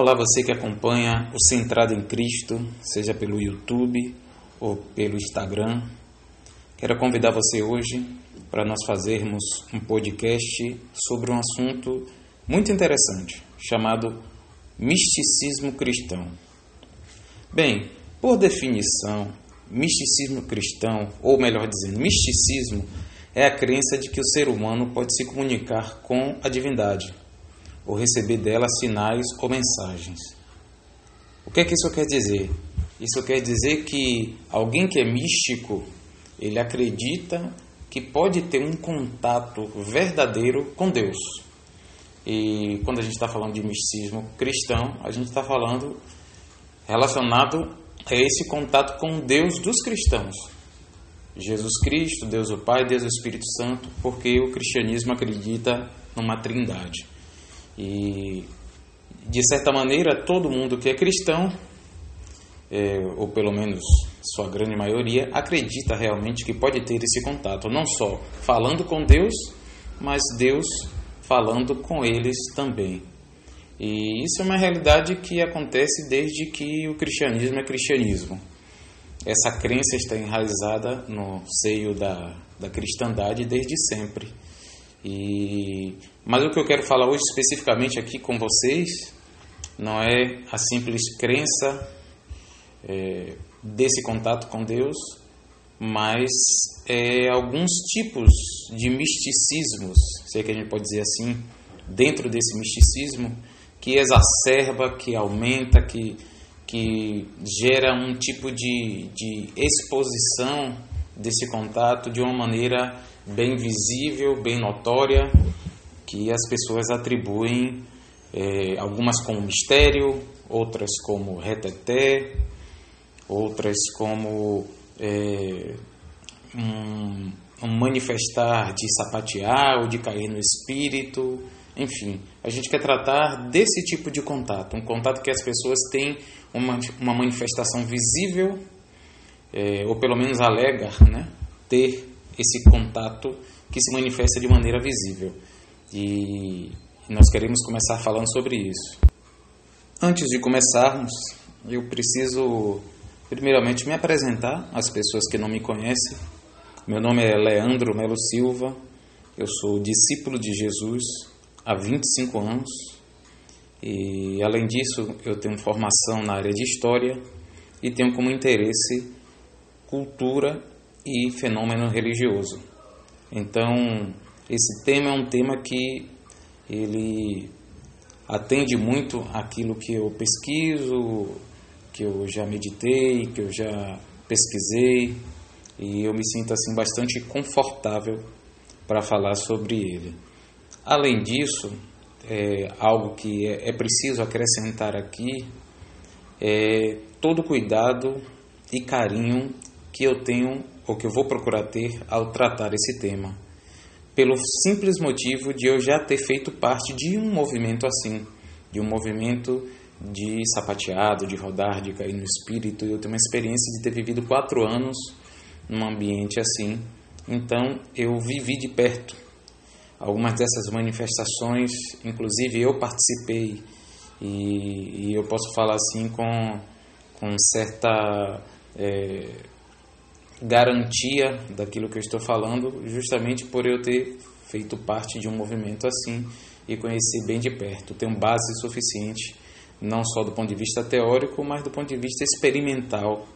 Olá, você que acompanha o Centrado em Cristo, seja pelo YouTube ou pelo Instagram. Quero convidar você hoje para nós fazermos um podcast sobre um assunto muito interessante, chamado misticismo cristão. Bem, por definição, misticismo cristão, ou melhor dizendo, misticismo é a crença de que o ser humano pode se comunicar com a divindade ou receber dela sinais ou mensagens. O que é que isso quer dizer? Isso quer dizer que alguém que é místico, ele acredita que pode ter um contato verdadeiro com Deus. E quando a gente está falando de misticismo cristão, a gente está falando relacionado a esse contato com Deus dos cristãos. Jesus Cristo, Deus o Pai, Deus o Espírito Santo, porque o cristianismo acredita numa trindade. E, de certa maneira, todo mundo que é cristão, é, ou pelo menos sua grande maioria, acredita realmente que pode ter esse contato, não só falando com Deus, mas Deus falando com eles também. E isso é uma realidade que acontece desde que o cristianismo é cristianismo. Essa crença está enraizada no seio da, da cristandade desde sempre. E, mas o que eu quero falar hoje especificamente aqui com vocês não é a simples crença é, desse contato com Deus, mas é alguns tipos de misticismos, se é que a gente pode dizer assim, dentro desse misticismo, que exacerba, que aumenta, que, que gera um tipo de, de exposição desse contato de uma maneira bem visível, bem notória, que as pessoas atribuem é, algumas como mistério, outras como reteté, outras como é, um, um manifestar de sapatear ou de cair no espírito, enfim, a gente quer tratar desse tipo de contato, um contato que as pessoas têm uma, uma manifestação visível, é, ou pelo menos alega né, ter esse contato que se manifesta de maneira visível. E nós queremos começar falando sobre isso. Antes de começarmos, eu preciso primeiramente me apresentar às pessoas que não me conhecem. Meu nome é Leandro Melo Silva, eu sou discípulo de Jesus há 25 anos e, além disso, eu tenho formação na área de História e tenho como interesse cultura e fenômeno religioso. Então, esse tema é um tema que ele atende muito aquilo que eu pesquiso, que eu já meditei, que eu já pesquisei, e eu me sinto assim bastante confortável para falar sobre ele. Além disso, é, algo que é, é preciso acrescentar aqui é todo cuidado e carinho que eu tenho ou que eu vou procurar ter ao tratar esse tema, pelo simples motivo de eu já ter feito parte de um movimento assim, de um movimento de sapateado, de rodar, de cair no espírito. Eu tenho uma experiência de ter vivido quatro anos num ambiente assim, então eu vivi de perto algumas dessas manifestações, inclusive eu participei e, e eu posso falar assim com, com certa é, garantia daquilo que eu estou falando, justamente por eu ter feito parte de um movimento assim e conhecer bem de perto. Tenho base suficiente, não só do ponto de vista teórico, mas do ponto de vista experimental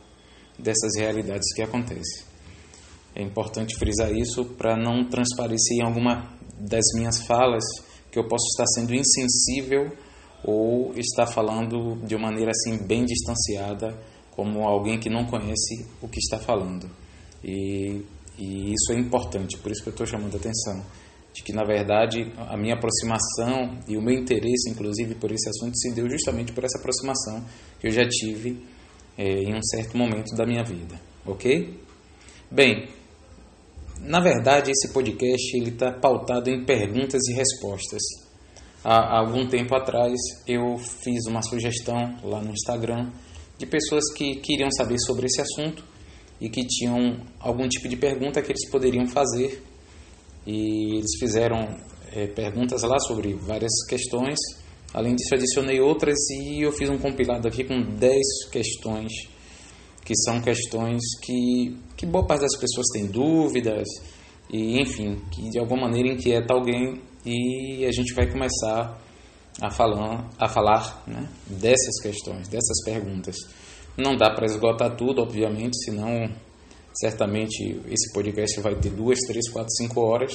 dessas realidades que acontecem. É importante frisar isso para não transparecer em alguma das minhas falas que eu posso estar sendo insensível ou estar falando de uma maneira assim bem distanciada como alguém que não conhece o que está falando. E, e isso é importante, por isso que eu estou chamando a atenção. De que, na verdade, a minha aproximação e o meu interesse, inclusive, por esse assunto se deu justamente por essa aproximação que eu já tive é, em um certo momento da minha vida. Ok? Bem, na verdade, esse podcast está pautado em perguntas e respostas. Há, há algum tempo atrás, eu fiz uma sugestão lá no Instagram de pessoas que queriam saber sobre esse assunto e que tinham algum tipo de pergunta que eles poderiam fazer. E eles fizeram é, perguntas lá sobre várias questões Além disso, adicionei outras e eu fiz um compilado aqui com 10 questões, que são questões que, que boa parte das pessoas tem dúvidas, e enfim, que de alguma maneira inquieta alguém e a gente vai começar a falar, a falar né, dessas questões, dessas perguntas. Não dá para esgotar tudo, obviamente, senão certamente esse podcast vai ter duas, três, quatro, cinco horas,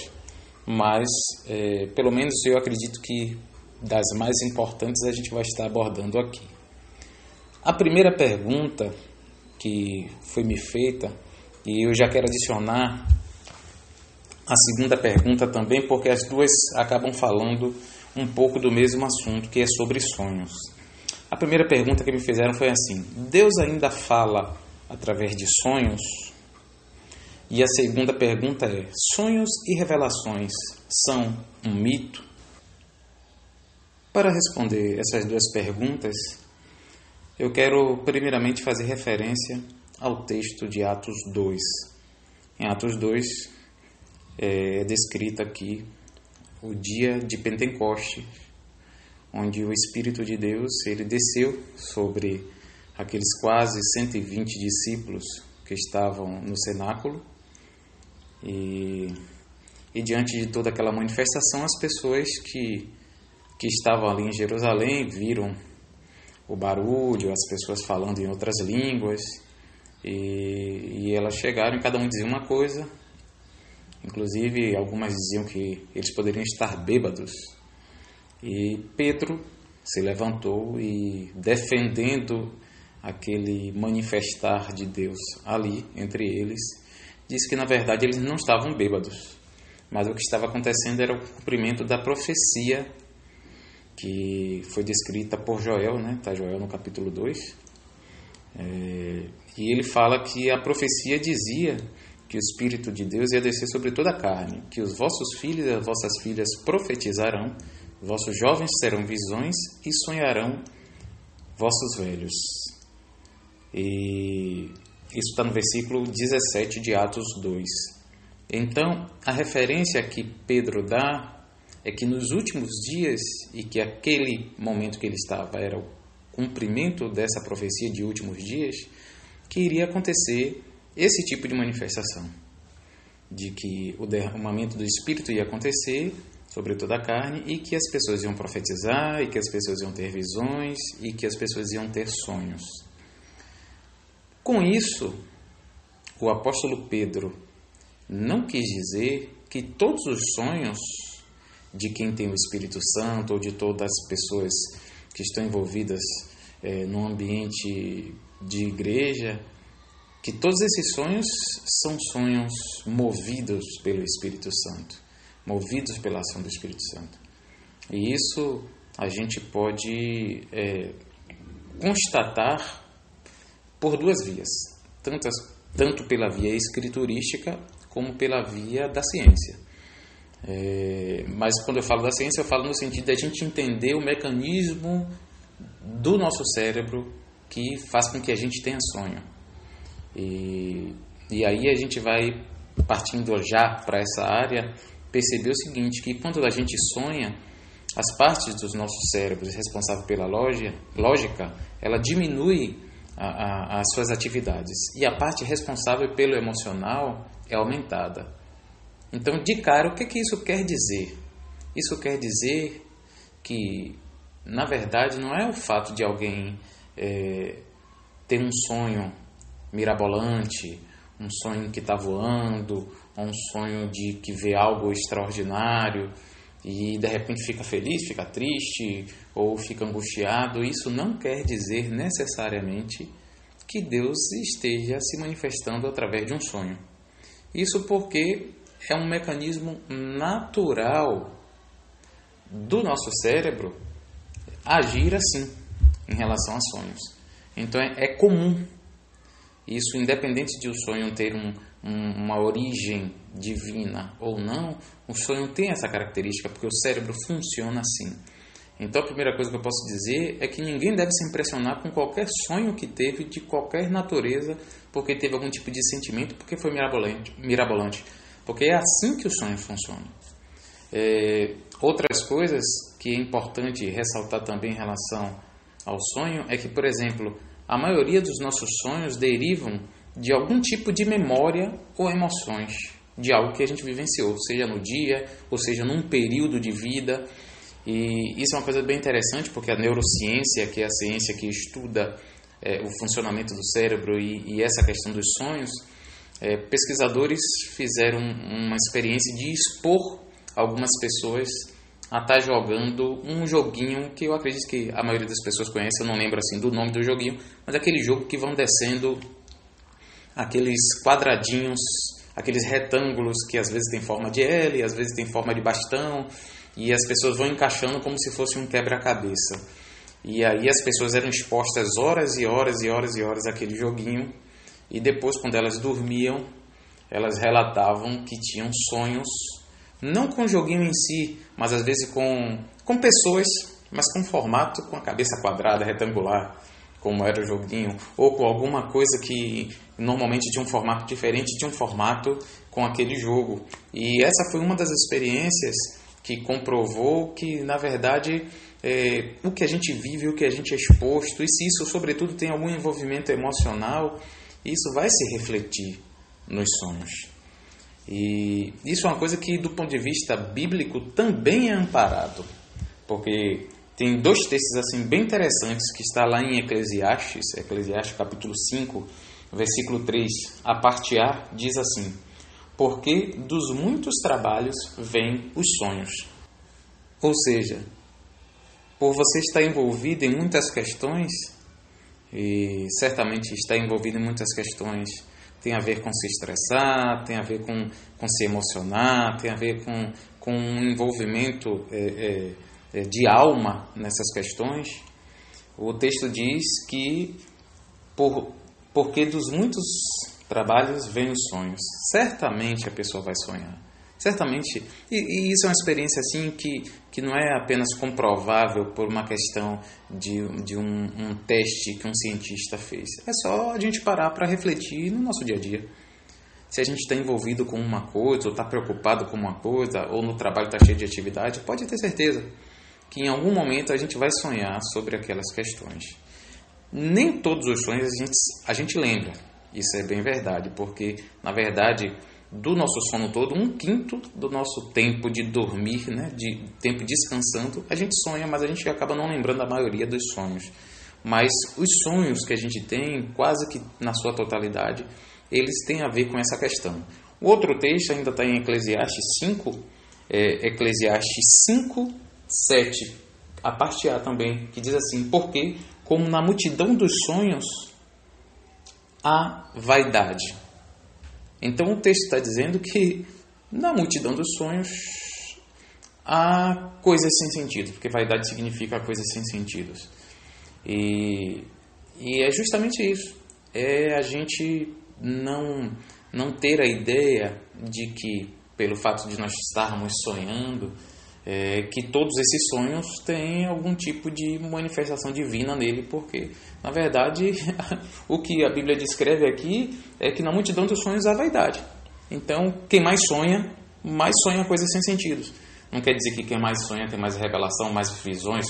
mas é, pelo menos eu acredito que das mais importantes a gente vai estar abordando aqui. A primeira pergunta que foi me feita, e eu já quero adicionar a segunda pergunta também, porque as duas acabam falando um pouco do mesmo assunto, que é sobre sonhos. A primeira pergunta que me fizeram foi assim: Deus ainda fala através de sonhos? E a segunda pergunta é: sonhos e revelações são um mito? Para responder essas duas perguntas, eu quero primeiramente fazer referência ao texto de Atos 2. Em Atos 2, é descrito aqui o dia de Pentecoste, onde o Espírito de Deus ele desceu sobre aqueles quase 120 discípulos que estavam no cenáculo. E, e diante de toda aquela manifestação as pessoas que, que estavam ali em Jerusalém viram o barulho, as pessoas falando em outras línguas e, e elas chegaram e cada um dizia uma coisa Inclusive, algumas diziam que eles poderiam estar bêbados. E Pedro se levantou e, defendendo aquele manifestar de Deus ali entre eles, disse que na verdade eles não estavam bêbados, mas o que estava acontecendo era o cumprimento da profecia que foi descrita por Joel, né? Está Joel no capítulo 2. É, e ele fala que a profecia dizia que o Espírito de Deus ia descer sobre toda a carne, que os vossos filhos e as vossas filhas profetizarão, vossos jovens terão visões e sonharão vossos velhos. E isso está no versículo 17 de Atos 2. Então, a referência que Pedro dá é que nos últimos dias, e que aquele momento que ele estava era o cumprimento dessa profecia de últimos dias, que iria acontecer esse tipo de manifestação, de que o derramamento do Espírito ia acontecer sobre toda a carne e que as pessoas iam profetizar, e que as pessoas iam ter visões, e que as pessoas iam ter sonhos. Com isso, o apóstolo Pedro não quis dizer que todos os sonhos de quem tem o Espírito Santo ou de todas as pessoas que estão envolvidas é, no ambiente de igreja que todos esses sonhos são sonhos movidos pelo Espírito Santo, movidos pela ação do Espírito Santo. E isso a gente pode é, constatar por duas vias, tanto, tanto pela via escriturística como pela via da ciência. É, mas quando eu falo da ciência, eu falo no sentido de a gente entender o mecanismo do nosso cérebro que faz com que a gente tenha sonho. E, e aí a gente vai partindo já para essa área perceber o seguinte, que quando a gente sonha, as partes dos nossos cérebros responsáveis pela lógica, ela diminui a, a, as suas atividades e a parte responsável pelo emocional é aumentada. Então, de cara, o que, que isso quer dizer? Isso quer dizer que, na verdade, não é o fato de alguém é, ter um sonho mirabolante, um sonho que está voando, ou um sonho de que vê algo extraordinário e de repente fica feliz, fica triste ou fica angustiado, isso não quer dizer necessariamente que Deus esteja se manifestando através de um sonho. Isso porque é um mecanismo natural do nosso cérebro agir assim em relação a sonhos. Então é, é comum isso, independente de o sonho ter um, um, uma origem divina ou não, o sonho tem essa característica, porque o cérebro funciona assim. Então, a primeira coisa que eu posso dizer é que ninguém deve se impressionar com qualquer sonho que teve de qualquer natureza, porque teve algum tipo de sentimento, porque foi mirabolante, mirabolante porque é assim que o sonho funciona. É, outras coisas que que é importante ressaltar também em relação ao sonho é que, por exemplo, a maioria dos nossos sonhos derivam de algum tipo de memória ou emoções de algo que a gente vivenciou, seja no dia, ou seja num período de vida. E isso é uma coisa bem interessante, porque a neurociência, que é a ciência que estuda é, o funcionamento do cérebro e, e essa questão dos sonhos, é, pesquisadores fizeram uma experiência de expor algumas pessoas a estar tá jogando um joguinho que eu acredito que a maioria das pessoas conhece, eu não lembro assim do nome do joguinho, mas aquele jogo que vão descendo aqueles quadradinhos, aqueles retângulos que às vezes tem forma de L, às vezes tem forma de bastão, e as pessoas vão encaixando como se fosse um quebra-cabeça. E aí as pessoas eram expostas horas e horas e horas e horas àquele joguinho, e depois quando elas dormiam, elas relatavam que tinham sonhos não com o joguinho em si, mas às vezes com, com pessoas, mas com formato, com a cabeça quadrada, retangular, como era o joguinho, ou com alguma coisa que normalmente tinha um formato diferente, tinha um formato com aquele jogo. E essa foi uma das experiências que comprovou que, na verdade, é, o que a gente vive, o que a gente é exposto, e se isso, sobretudo, tem algum envolvimento emocional, isso vai se refletir nos sonhos. E isso é uma coisa que, do ponto de vista bíblico, também é amparado, porque tem dois textos assim bem interessantes que está lá em Eclesiastes, Eclesiastes capítulo 5, versículo 3, a parte A diz assim: Porque dos muitos trabalhos vêm os sonhos. Ou seja, por você estar envolvido em muitas questões, e certamente está envolvido em muitas questões tem a ver com se estressar, tem a ver com, com se emocionar, tem a ver com, com um envolvimento é, é, é, de alma nessas questões. O texto diz que por, porque dos muitos trabalhos vêm os sonhos. Certamente a pessoa vai sonhar. Certamente, e, e, isso é uma experiência assim que, que não é apenas comprovável por uma questão de, de um, um teste que um cientista fez. É só a gente parar para refletir no nosso dia a dia. Se a gente está envolvido com uma coisa, ou está preocupado com uma coisa, ou no trabalho está cheio de atividade, pode ter certeza que em algum momento a gente vai sonhar sobre aquelas questões. Nem todos os sonhos a gente, a gente lembra, isso é bem verdade, porque na verdade do nosso sono todo, um quinto do nosso tempo de dormir, né, de tempo descansando, a gente sonha, mas a gente acaba não lembrando a maioria dos sonhos. Mas os sonhos que a gente tem, quase que na sua totalidade, eles têm a ver com essa questão. O outro texto ainda está em Eclesiastes 5, é, Eclesiastes 5, 7, a parte A também, que diz assim: Porque, como na multidão dos sonhos, há vaidade então o texto está dizendo que na multidão dos sonhos há coisas sem sentido, porque vaidade significa coisas sem sentido. E, e é justamente isso. É a gente não, não ter a ideia de que, pelo fato de nós estarmos sonhando, é, que todos esses sonhos têm algum tipo de manifestação divina nele, porque, na verdade, o que a Bíblia descreve aqui é que na multidão dos sonhos há vaidade. Então, quem mais sonha, mais sonha coisas sem sentido. Não quer dizer que quem mais sonha tem mais revelação, mais visões,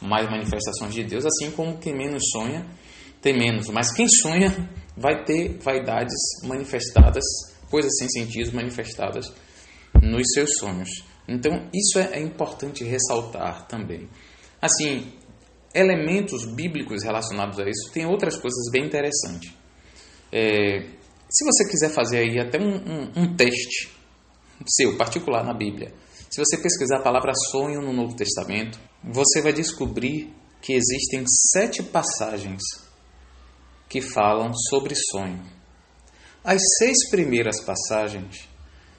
mais manifestações de Deus, assim como quem menos sonha tem menos. Mas quem sonha vai ter vaidades manifestadas, coisas sem sentido manifestadas nos seus sonhos. Então, isso é, é importante ressaltar também. Assim, elementos bíblicos relacionados a isso, tem outras coisas bem interessantes. É, se você quiser fazer aí até um, um, um teste seu, particular na Bíblia, se você pesquisar a palavra sonho no Novo Testamento, você vai descobrir que existem sete passagens que falam sobre sonho. As seis primeiras passagens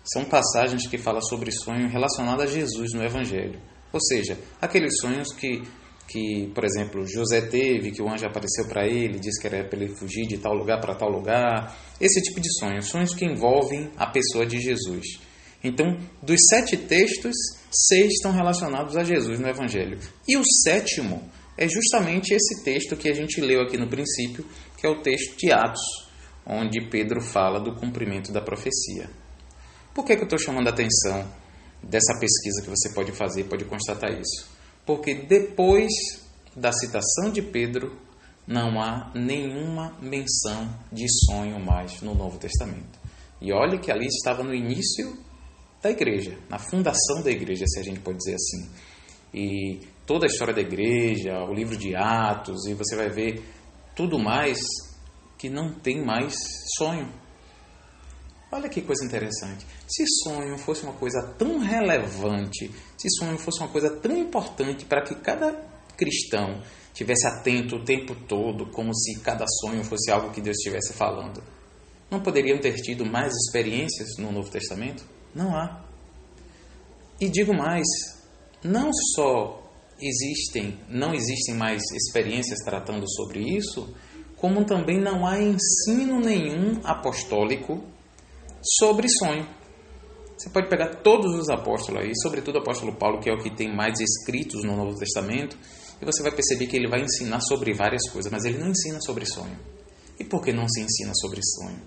são passagens que falam sobre sonho relacionado a Jesus no Evangelho. Ou seja, aqueles sonhos que, que por exemplo, José teve, que o anjo apareceu para ele, disse que era para ele fugir de tal lugar para tal lugar. Esse tipo de sonhos, sonhos que envolvem a pessoa de Jesus. Então, dos sete textos, seis estão relacionados a Jesus no Evangelho. E o sétimo é justamente esse texto que a gente leu aqui no princípio, que é o texto de Atos, onde Pedro fala do cumprimento da profecia. Por que, que eu estou chamando a atenção dessa pesquisa que você pode fazer, pode constatar isso? Porque depois da citação de Pedro, não há nenhuma menção de sonho mais no Novo Testamento. E olhe que ali estava no início da igreja, na fundação da igreja, se a gente pode dizer assim. E toda a história da igreja, o livro de Atos, e você vai ver tudo mais que não tem mais sonho. Olha que coisa interessante. Se sonho fosse uma coisa tão relevante, se sonho fosse uma coisa tão importante para que cada cristão tivesse atento o tempo todo, como se cada sonho fosse algo que Deus estivesse falando, não poderiam ter tido mais experiências no Novo Testamento? Não há. E digo mais, não só existem, não existem mais experiências tratando sobre isso, como também não há ensino nenhum apostólico sobre sonho. Você pode pegar todos os apóstolos aí, sobretudo o apóstolo Paulo, que é o que tem mais escritos no Novo Testamento, e você vai perceber que ele vai ensinar sobre várias coisas, mas ele não ensina sobre sonho. E por que não se ensina sobre sonho?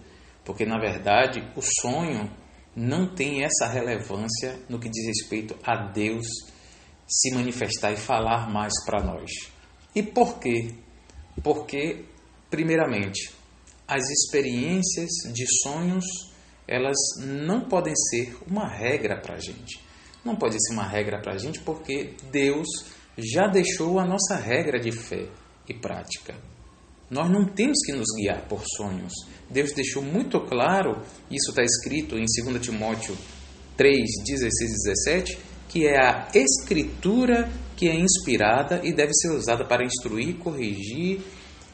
Porque, na verdade, o sonho não tem essa relevância no que diz respeito a Deus se manifestar e falar mais para nós. E por quê? Porque, primeiramente, as experiências de sonhos elas não podem ser uma regra para a gente. Não pode ser uma regra para a gente porque Deus já deixou a nossa regra de fé e prática. Nós não temos que nos guiar por sonhos. Deus deixou muito claro, isso está escrito em 2 Timóteo 3, 16 e 17, que é a Escritura que é inspirada e deve ser usada para instruir, corrigir,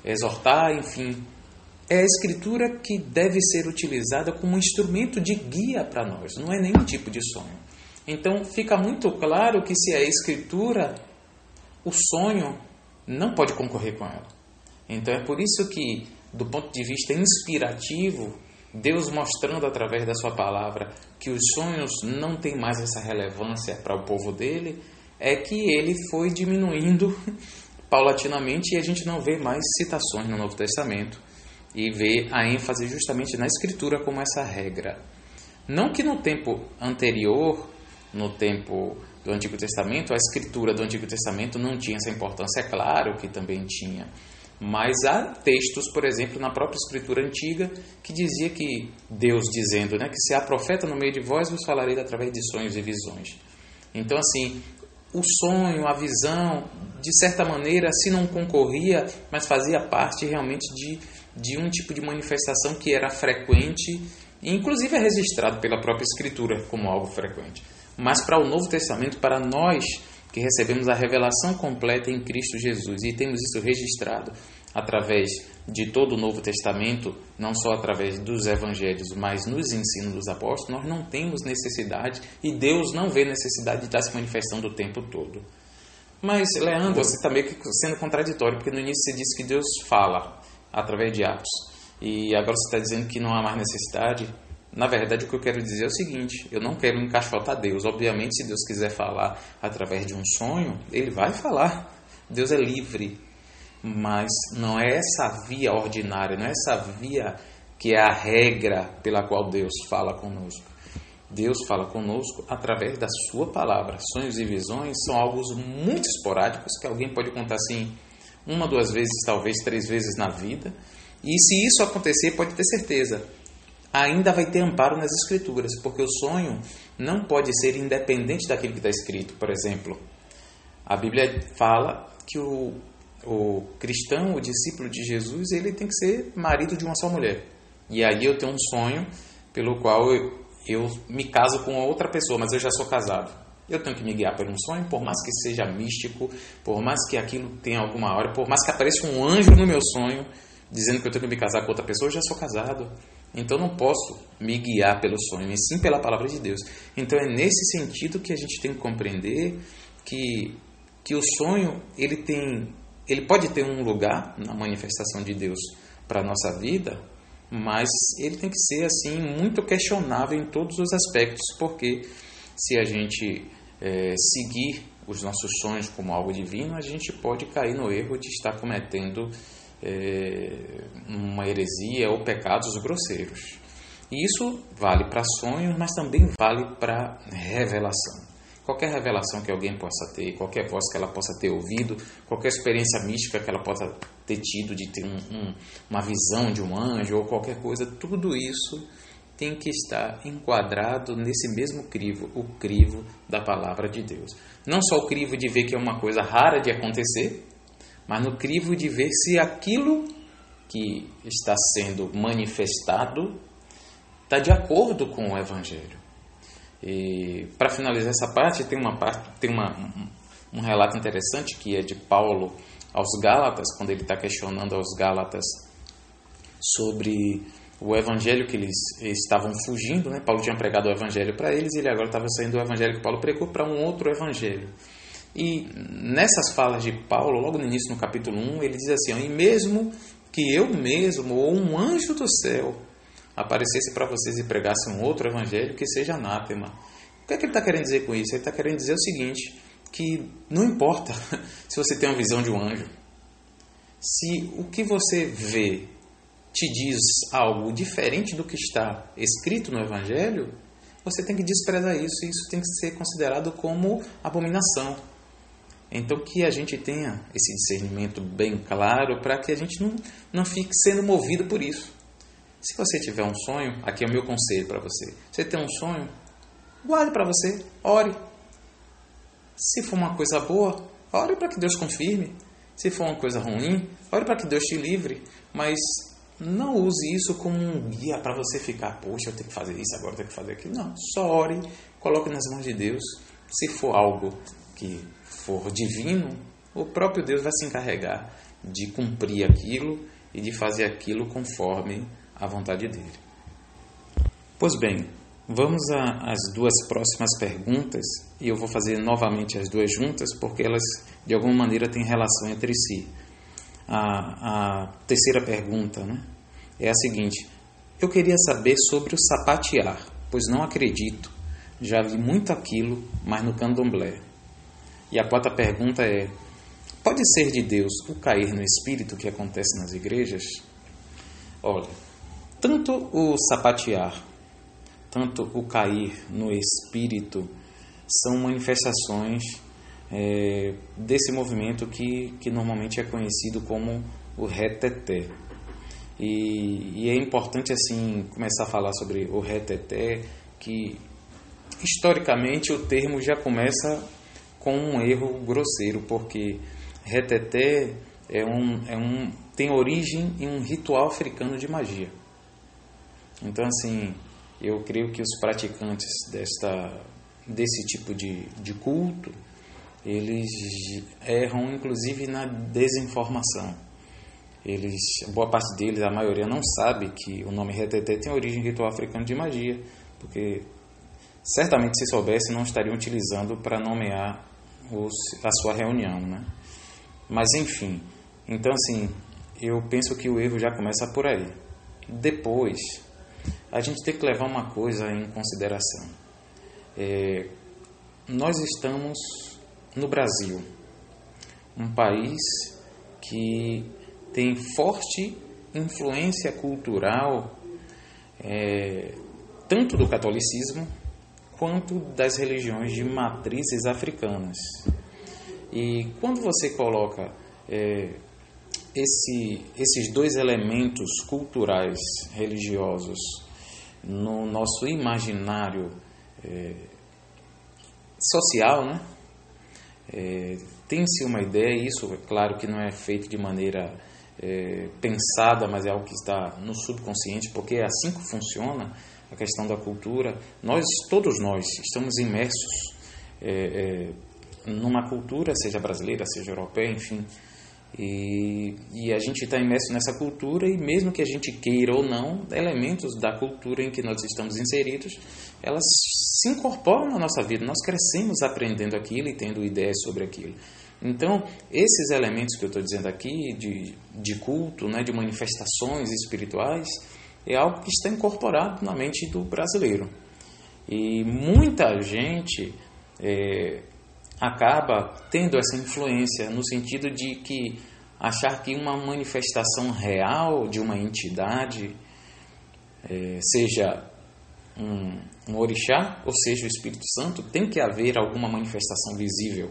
exortar, enfim. É a Escritura que deve ser utilizada como instrumento de guia para nós, não é nenhum tipo de sonho. Então fica muito claro que se é a Escritura, o sonho não pode concorrer com ela. Então é por isso que, do ponto de vista inspirativo, Deus mostrando através da sua palavra que os sonhos não têm mais essa relevância para o povo dele, é que ele foi diminuindo paulatinamente e a gente não vê mais citações no Novo Testamento e vê a ênfase justamente na escritura como essa regra. Não que no tempo anterior, no tempo do Antigo Testamento, a escritura do Antigo Testamento não tinha essa importância, é claro que também tinha. Mas há textos, por exemplo, na própria escritura antiga, que dizia que Deus dizendo, né, que se há profeta no meio de vós, vos falarei através de sonhos e visões. Então, assim, o sonho, a visão, de certa maneira, se não concorria, mas fazia parte realmente de, de um tipo de manifestação que era frequente, inclusive é registrado pela própria escritura como algo frequente. Mas para o Novo Testamento, para nós que recebemos a revelação completa em Cristo Jesus e temos isso registrado através de todo o Novo Testamento, não só através dos evangelhos, mas nos ensinos dos apóstolos, nós não temos necessidade e Deus não vê necessidade de estar se manifestando o tempo todo. Mas, Leandro, você está meio que sendo contraditório, porque no início você disse que Deus fala através de atos e agora você está dizendo que não há mais necessidade. Na verdade, o que eu quero dizer é o seguinte: eu não quero encaixotar Deus. Obviamente, se Deus quiser falar através de um sonho, ele vai falar. Deus é livre. Mas não é essa via ordinária, não é essa via que é a regra pela qual Deus fala conosco. Deus fala conosco através da Sua palavra. Sonhos e visões são algo muito esporádicos que alguém pode contar assim uma, duas vezes, talvez três vezes na vida. E se isso acontecer, pode ter certeza, ainda vai ter amparo nas escrituras, porque o sonho não pode ser independente daquilo que está escrito. Por exemplo, a Bíblia fala que o, o cristão, o discípulo de Jesus, ele tem que ser marido de uma só mulher. E aí eu tenho um sonho pelo qual eu, eu me caso com outra pessoa, mas eu já sou casado. Eu tenho que me guiar por um sonho, por mais que seja místico, por mais que aquilo tenha alguma hora, por mais que apareça um anjo no meu sonho dizendo que eu tenho que me casar com outra pessoa, eu já sou casado. Então não posso me guiar pelo sonho, e sim pela palavra de Deus. Então é nesse sentido que a gente tem que compreender que, que o sonho ele tem ele pode ter um lugar na manifestação de Deus para a nossa vida, mas ele tem que ser assim muito questionável em todos os aspectos, porque se a gente é, seguir os nossos sonhos como algo divino, a gente pode cair no erro de estar cometendo é, uma heresia ou pecados grosseiros. E isso vale para sonhos, mas também vale para revelação. qualquer revelação que alguém possa ter, qualquer voz que ela possa ter ouvido, qualquer experiência mística que ela possa ter tido de ter um, um, uma visão de um anjo ou qualquer coisa, tudo isso tem que estar enquadrado nesse mesmo crivo, o crivo da palavra de Deus. Não só o crivo de ver que é uma coisa rara de acontecer, mas no crivo de ver se aquilo que está sendo manifestado está de acordo com o Evangelho. E para finalizar essa parte, tem uma parte, tem uma, um, relato interessante que é de Paulo aos Gálatas, quando ele está questionando aos Gálatas sobre o evangelho que eles estavam fugindo, né? Paulo tinha pregado o evangelho para eles e ele agora estava saindo do evangelho que Paulo pregou para um outro evangelho. E nessas falas de Paulo, logo no início, no capítulo 1, ele diz assim: E mesmo que eu mesmo ou um anjo do céu aparecesse para vocês e pregasse um outro evangelho, que seja anátema. O que é que ele está querendo dizer com isso? Ele está querendo dizer o seguinte: que não importa se você tem uma visão de um anjo, se o que você vê te diz algo diferente do que está escrito no Evangelho, você tem que desprezar isso e isso tem que ser considerado como abominação. Então, que a gente tenha esse discernimento bem claro para que a gente não, não fique sendo movido por isso. Se você tiver um sonho, aqui é o meu conselho para você. Você tem um sonho, guarde para você, ore. Se for uma coisa boa, ore para que Deus confirme. Se for uma coisa ruim, ore para que Deus te livre. Mas não use isso como um guia para você ficar, poxa, eu tenho que fazer isso, agora eu tenho que fazer aquilo. Não, só ore, coloque nas mãos de Deus. Se for algo que for divino, o próprio Deus vai se encarregar de cumprir aquilo e de fazer aquilo conforme a vontade dele. Pois bem, vamos às duas próximas perguntas e eu vou fazer novamente as duas juntas porque elas de alguma maneira têm relação entre si. A, a terceira pergunta né, é a seguinte: Eu queria saber sobre o sapatear, pois não acredito. Já vi muito aquilo, mas no candomblé. E a quarta pergunta é: Pode ser de Deus o cair no espírito que acontece nas igrejas? Olha, tanto o sapatear, tanto o cair no espírito são manifestações é, desse movimento que, que normalmente é conhecido como o reteté. E, e, é importante assim começar a falar sobre o reteté, que historicamente o termo já começa com um erro grosseiro, porque reteté é um, é um, tem origem em um ritual africano de magia. Então, assim, eu creio que os praticantes desta, desse tipo de, de culto eles erram inclusive na desinformação. Eles, boa parte deles, a maioria não sabe que o nome reteté tem origem ritual africano de magia, porque certamente se soubesse não estariam utilizando para nomear os, a sua reunião, né? Mas enfim, então assim, eu penso que o erro já começa por aí. Depois, a gente tem que levar uma coisa em consideração. É, nós estamos no Brasil, um país que tem forte influência cultural é, tanto do catolicismo quanto das religiões de matrizes africanas. E quando você coloca é, esse, esses dois elementos culturais religiosos no nosso imaginário é, social, né? É, Tem-se uma ideia, isso é claro que não é feito de maneira é, pensada, mas é algo que está no subconsciente, porque é assim que funciona a questão da cultura. Nós, todos nós, estamos imersos é, é, numa cultura, seja brasileira, seja europeia, enfim, e, e, a gente está imerso nessa cultura e mesmo que a gente queira ou não, elementos da cultura em que nós estamos inseridos, elas se incorporam na nossa vida. Nós crescemos aprendendo aquilo e tendo ideias sobre aquilo. Então, esses elementos que eu estou dizendo aqui, de, de culto, né, de manifestações espirituais, é algo que está incorporado na mente do brasileiro. E muita gente é, acaba tendo essa influência no sentido de que achar que uma manifestação real de uma entidade, é, seja um, um orixá, ou seja, o Espírito Santo, tem que haver alguma manifestação visível.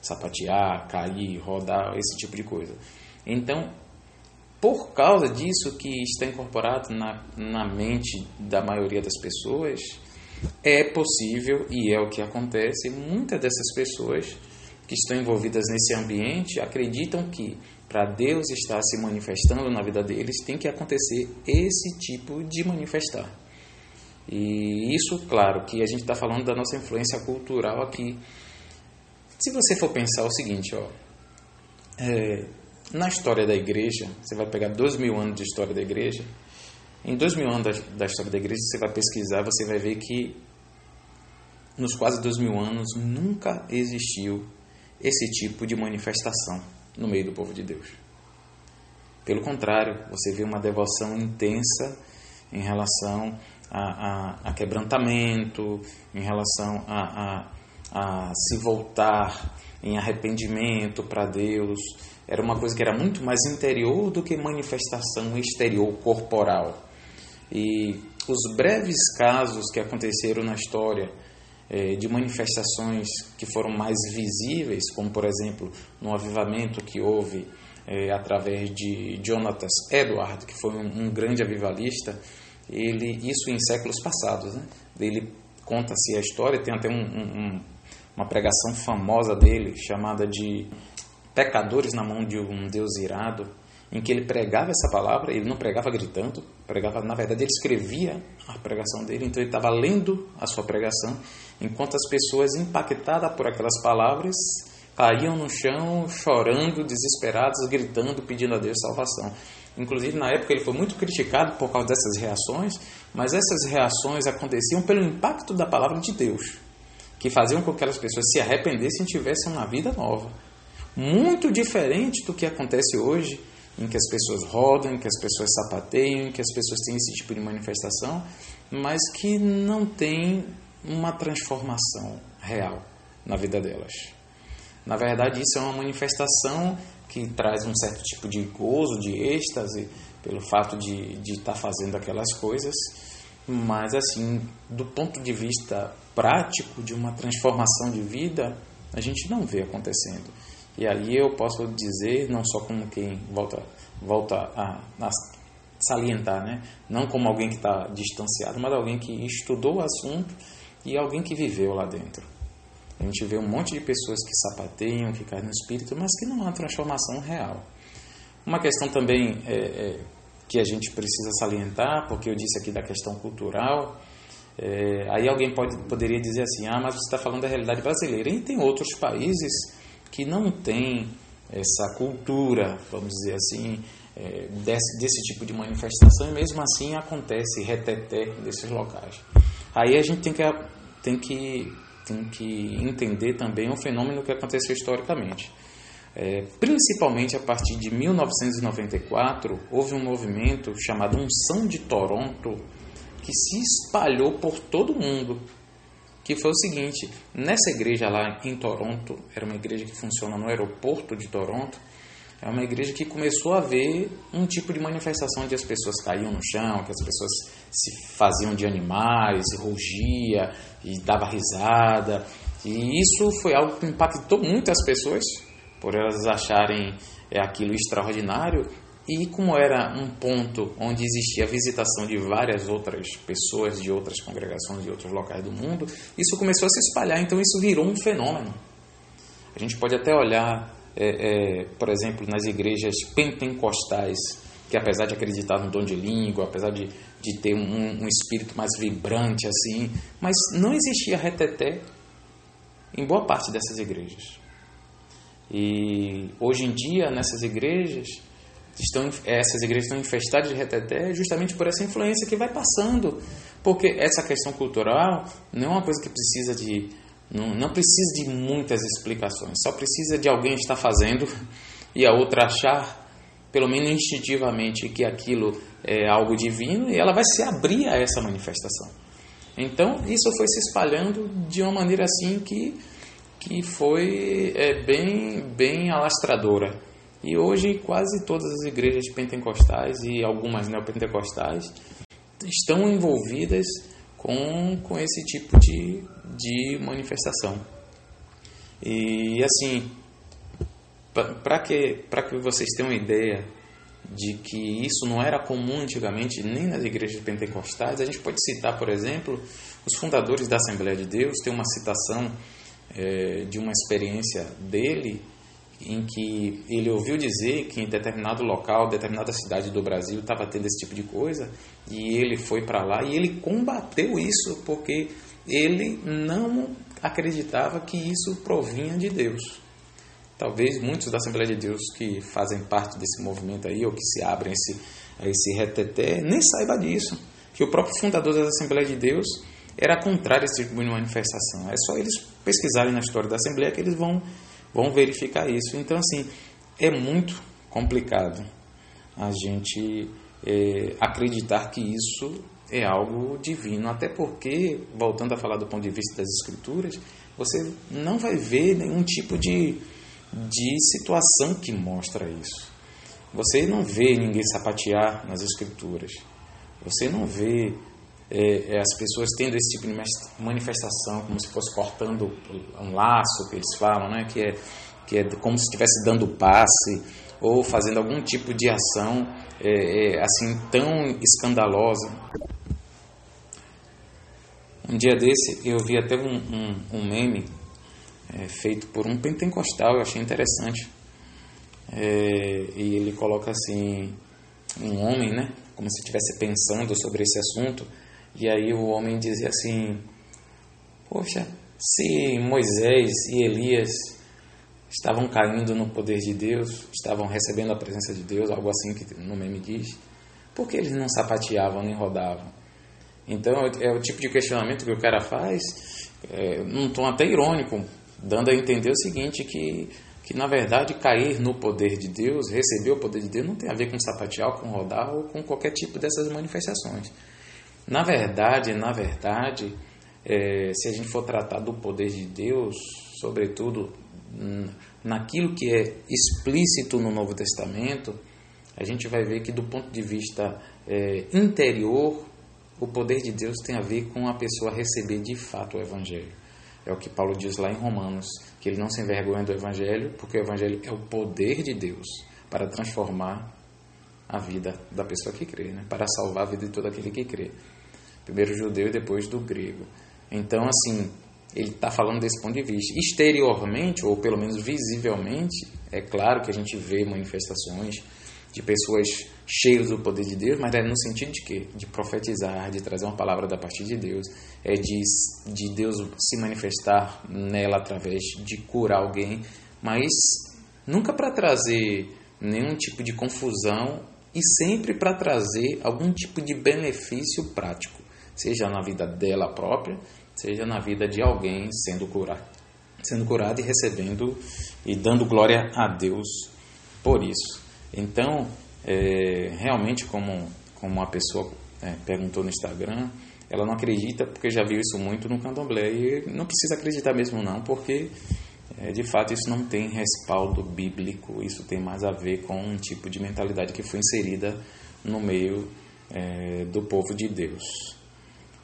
Sapatear, cair, rodar, esse tipo de coisa. Então, por causa disso que está incorporado na, na mente da maioria das pessoas, é possível e é o que acontece. Muitas dessas pessoas que estão envolvidas nesse ambiente acreditam que para Deus estar se manifestando na vida deles tem que acontecer esse tipo de manifestar. E isso, claro, que a gente está falando da nossa influência cultural aqui. Se você for pensar o seguinte, ó, é, na história da igreja, você vai pegar dois mil anos de história da igreja, em dois mil anos da, da história da igreja, você vai pesquisar, você vai ver que nos quase dois mil anos nunca existiu esse tipo de manifestação no meio do povo de Deus. Pelo contrário, você vê uma devoção intensa em relação a, a, a quebrantamento, em relação a, a, a se voltar em arrependimento para Deus. Era uma coisa que era muito mais interior do que manifestação exterior corporal. E os breves casos que aconteceram na história eh, de manifestações que foram mais visíveis, como por exemplo no avivamento que houve eh, através de Jonatas Edward, que foi um, grande avivalista, ele isso em séculos passados, né? Ele conta-se a história, tem até um, um, uma pregação famosa dele chamada de Pecadores na mão de um Deus irado, em que ele pregava essa palavra, ele não pregava gritando, pregava, na verdade, ele escrevia a pregação dele, então ele estava lendo a sua pregação, enquanto as pessoas impactadas por aquelas palavras caíam no chão, chorando, desesperadas, gritando, pedindo a Deus salvação. Inclusive, na época, ele foi muito criticado por causa dessas reações, mas essas reações aconteciam pelo impacto da palavra de Deus, que faziam com que aquelas pessoas se arrependessem e tivessem uma vida nova. Muito diferente do que acontece hoje, em que as pessoas rodam, em que as pessoas sapateiam, em que as pessoas têm esse tipo de manifestação, mas que não tem uma transformação real na vida delas. Na verdade, isso é uma manifestação que traz um certo tipo de gozo, de êxtase, pelo fato de, de estar tá fazendo aquelas coisas, mas assim, do ponto de vista prático, de uma transformação de vida, a gente não vê acontecendo. E aí eu posso dizer, não só como quem volta, volta a, a salientar, né? não como alguém que está distanciado, mas alguém que estudou o assunto e alguém que viveu lá dentro. A gente vê um monte de pessoas que sapateiam, que caem no espírito, mas que não há transformação real. Uma questão também é, é, que a gente precisa salientar, porque eu disse aqui da questão cultural, é, aí alguém pode, poderia dizer assim, ah, mas você está falando da realidade brasileira. E tem outros países que não têm essa cultura, vamos dizer assim, é, desse, desse tipo de manifestação, e mesmo assim acontece reteté desses locais. Aí a gente tem que, tem que tem que entender também o fenômeno que aconteceu historicamente. É, principalmente a partir de 1994, houve um movimento chamado Unção de Toronto que se espalhou por todo o mundo. Que foi o seguinte: nessa igreja lá em Toronto, era uma igreja que funciona no aeroporto de Toronto, é uma igreja que começou a ver um tipo de manifestação de as pessoas caíam no chão, que as pessoas se faziam de animais, rugia e dava risada. E isso foi algo que impactou muito as pessoas, por elas acharem é, aquilo extraordinário. E como era um ponto onde existia a visitação de várias outras pessoas, de outras congregações, de outros locais do mundo, isso começou a se espalhar, então isso virou um fenômeno. A gente pode até olhar é, é, por exemplo, nas igrejas pentecostais, que apesar de acreditar no dom de língua, apesar de, de ter um, um espírito mais vibrante assim, mas não existia reteté em boa parte dessas igrejas. E hoje em dia, nessas igrejas, estão, essas igrejas estão infestadas de reteté justamente por essa influência que vai passando. Porque essa questão cultural não é uma coisa que precisa de não, não precisa de muitas explicações, só precisa de alguém estar fazendo e a outra achar, pelo menos instintivamente, que aquilo é algo divino e ela vai se abrir a essa manifestação. Então, isso foi se espalhando de uma maneira assim que, que foi é, bem, bem alastradora. E hoje, quase todas as igrejas pentecostais e algumas neopentecostais estão envolvidas com, com esse tipo de, de manifestação. E assim, para que, que vocês tenham uma ideia de que isso não era comum antigamente nem nas igrejas pentecostais, a gente pode citar, por exemplo, os fundadores da Assembleia de Deus, tem uma citação é, de uma experiência dele em que ele ouviu dizer que em determinado local, determinada cidade do Brasil estava tendo esse tipo de coisa e ele foi para lá e ele combateu isso porque ele não acreditava que isso provinha de Deus. Talvez muitos da Assembleia de Deus que fazem parte desse movimento aí ou que se abrem esse, a esse reteté nem saiba disso, que o próprio fundador da Assembleia de Deus era contrário a esse tipo de manifestação. É só eles pesquisarem na história da Assembleia que eles vão vão verificar isso. Então, assim, é muito complicado a gente é, acreditar que isso é algo divino, até porque, voltando a falar do ponto de vista das Escrituras, você não vai ver nenhum tipo de, de situação que mostra isso. Você não vê ninguém sapatear nas Escrituras. Você não vê é, é, as pessoas tendo esse tipo de manifestação, como se fosse cortando um laço, que eles falam, né? que, é, que é como se estivesse dando passe, ou fazendo algum tipo de ação é, é, assim tão escandalosa. Um dia desse eu vi até um, um, um meme é, feito por um pentecostal, eu achei interessante. É, e ele coloca assim, um homem, né, como se estivesse pensando sobre esse assunto, e aí o homem dizia assim: Poxa, se Moisés e Elias estavam caindo no poder de Deus, estavam recebendo a presença de Deus, algo assim que no meme diz, por que eles não sapateavam nem rodavam? Então é o tipo de questionamento que o cara faz, é, num tom até irônico, dando a entender o seguinte: que, que na verdade cair no poder de Deus, receber o poder de Deus, não tem a ver com sapatear, com rodar ou com qualquer tipo dessas manifestações. Na verdade, na verdade, é, se a gente for tratar do poder de Deus, sobretudo naquilo que é explícito no Novo Testamento, a gente vai ver que do ponto de vista é, interior, o poder de Deus tem a ver com a pessoa receber de fato o Evangelho. É o que Paulo diz lá em Romanos, que ele não se envergonha do Evangelho, porque o Evangelho é o poder de Deus para transformar a vida da pessoa que crê, né? para salvar a vida de todo aquele que crê primeiro judeu e depois do grego. Então, assim, ele está falando desse ponto de vista. Exteriormente, ou pelo menos visivelmente, é claro que a gente vê manifestações de pessoas cheias do poder de Deus, mas é no sentido de quê? De profetizar, de trazer uma palavra da parte de Deus, é de, de Deus se manifestar nela através de curar alguém, mas nunca para trazer nenhum tipo de confusão e sempre para trazer algum tipo de benefício prático seja na vida dela própria, seja na vida de alguém sendo curado, sendo curado e recebendo e dando glória a Deus por isso. Então, é, realmente, como, como uma pessoa é, perguntou no Instagram, ela não acredita porque já viu isso muito no candomblé e não precisa acreditar mesmo não, porque é, de fato isso não tem respaldo bíblico, isso tem mais a ver com um tipo de mentalidade que foi inserida no meio é, do povo de Deus.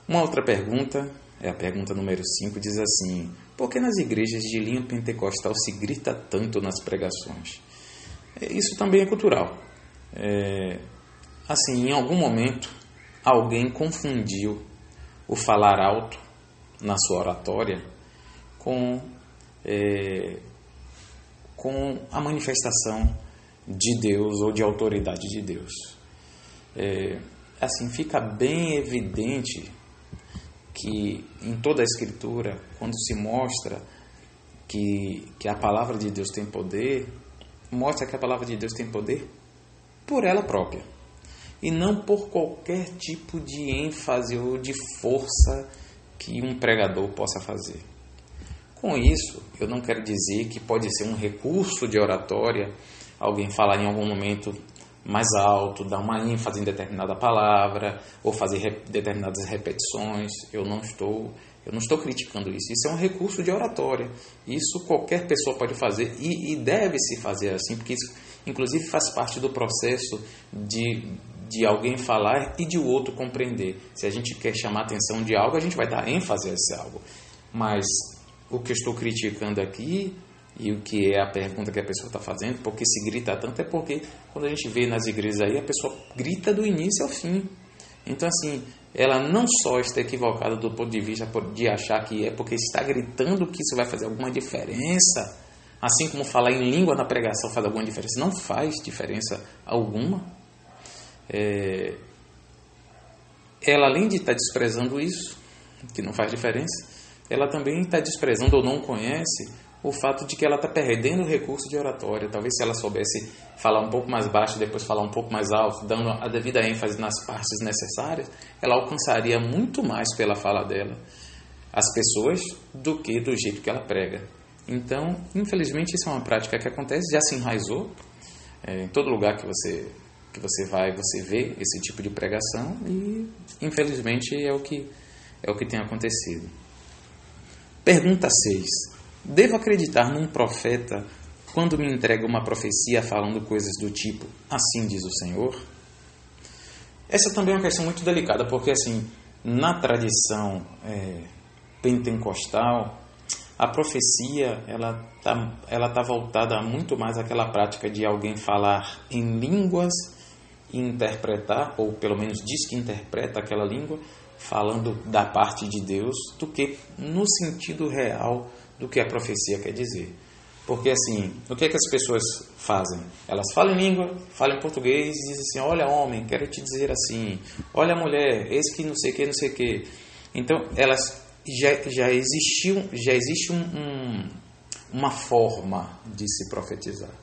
Uma outra pergunta, é a pergunta número 5, diz assim: Por que nas igrejas de linha pentecostal se grita tanto nas pregações? É, isso também é cultural. É, assim, em algum momento, alguém confundiu o falar alto na sua oratória com, é, com a manifestação de Deus ou de autoridade de Deus. É, assim, fica bem evidente que em toda a Escritura, quando se mostra que, que a palavra de Deus tem poder, mostra que a palavra de Deus tem poder por ela própria e não por qualquer tipo de ênfase ou de força que um pregador possa fazer. Com isso, eu não quero dizer que pode ser um recurso de oratória alguém falar em algum momento mais alto, dar uma ênfase em determinada palavra ou fazer determinadas repetições. Eu não estou eu não estou criticando isso. Isso é um recurso de oratória. Isso qualquer pessoa pode fazer e, e deve se fazer assim, porque isso inclusive faz parte do processo de, de alguém falar e de o outro compreender. Se a gente quer chamar atenção de algo, a gente vai dar ênfase a esse algo. Mas o que eu estou criticando aqui e o que é a pergunta que a pessoa está fazendo, porque se grita tanto, é porque quando a gente vê nas igrejas aí, a pessoa grita do início ao fim. Então, assim, ela não só está equivocada do ponto de vista de achar que é porque está gritando que isso vai fazer alguma diferença, assim como falar em língua na pregação faz alguma diferença. Não faz diferença alguma. É... Ela, além de estar desprezando isso, que não faz diferença, ela também está desprezando ou não conhece o fato de que ela está perdendo o recurso de oratória. Talvez se ela soubesse falar um pouco mais baixo depois falar um pouco mais alto, dando a devida ênfase nas partes necessárias, ela alcançaria muito mais pela fala dela as pessoas do que do jeito que ela prega. Então, infelizmente, isso é uma prática que acontece, já se enraizou. É, em todo lugar que você, que você vai, você vê esse tipo de pregação e, infelizmente, é o que, é o que tem acontecido. Pergunta 6. Devo acreditar num profeta quando me entrega uma profecia falando coisas do tipo, assim diz o Senhor? Essa também é uma questão muito delicada, porque assim, na tradição é, pentecostal, a profecia ela está ela tá voltada muito mais àquela prática de alguém falar em línguas e interpretar, ou pelo menos diz que interpreta aquela língua, falando da parte de Deus, do que no sentido real do que a profecia quer dizer. Porque assim, o que é que as pessoas fazem? Elas falam em língua, falam português e dizem assim: Olha, homem, quero te dizer assim. Olha, mulher, esse que não sei que, não sei que. Então, elas já, já, existiu, já existe um, um, uma forma de se profetizar.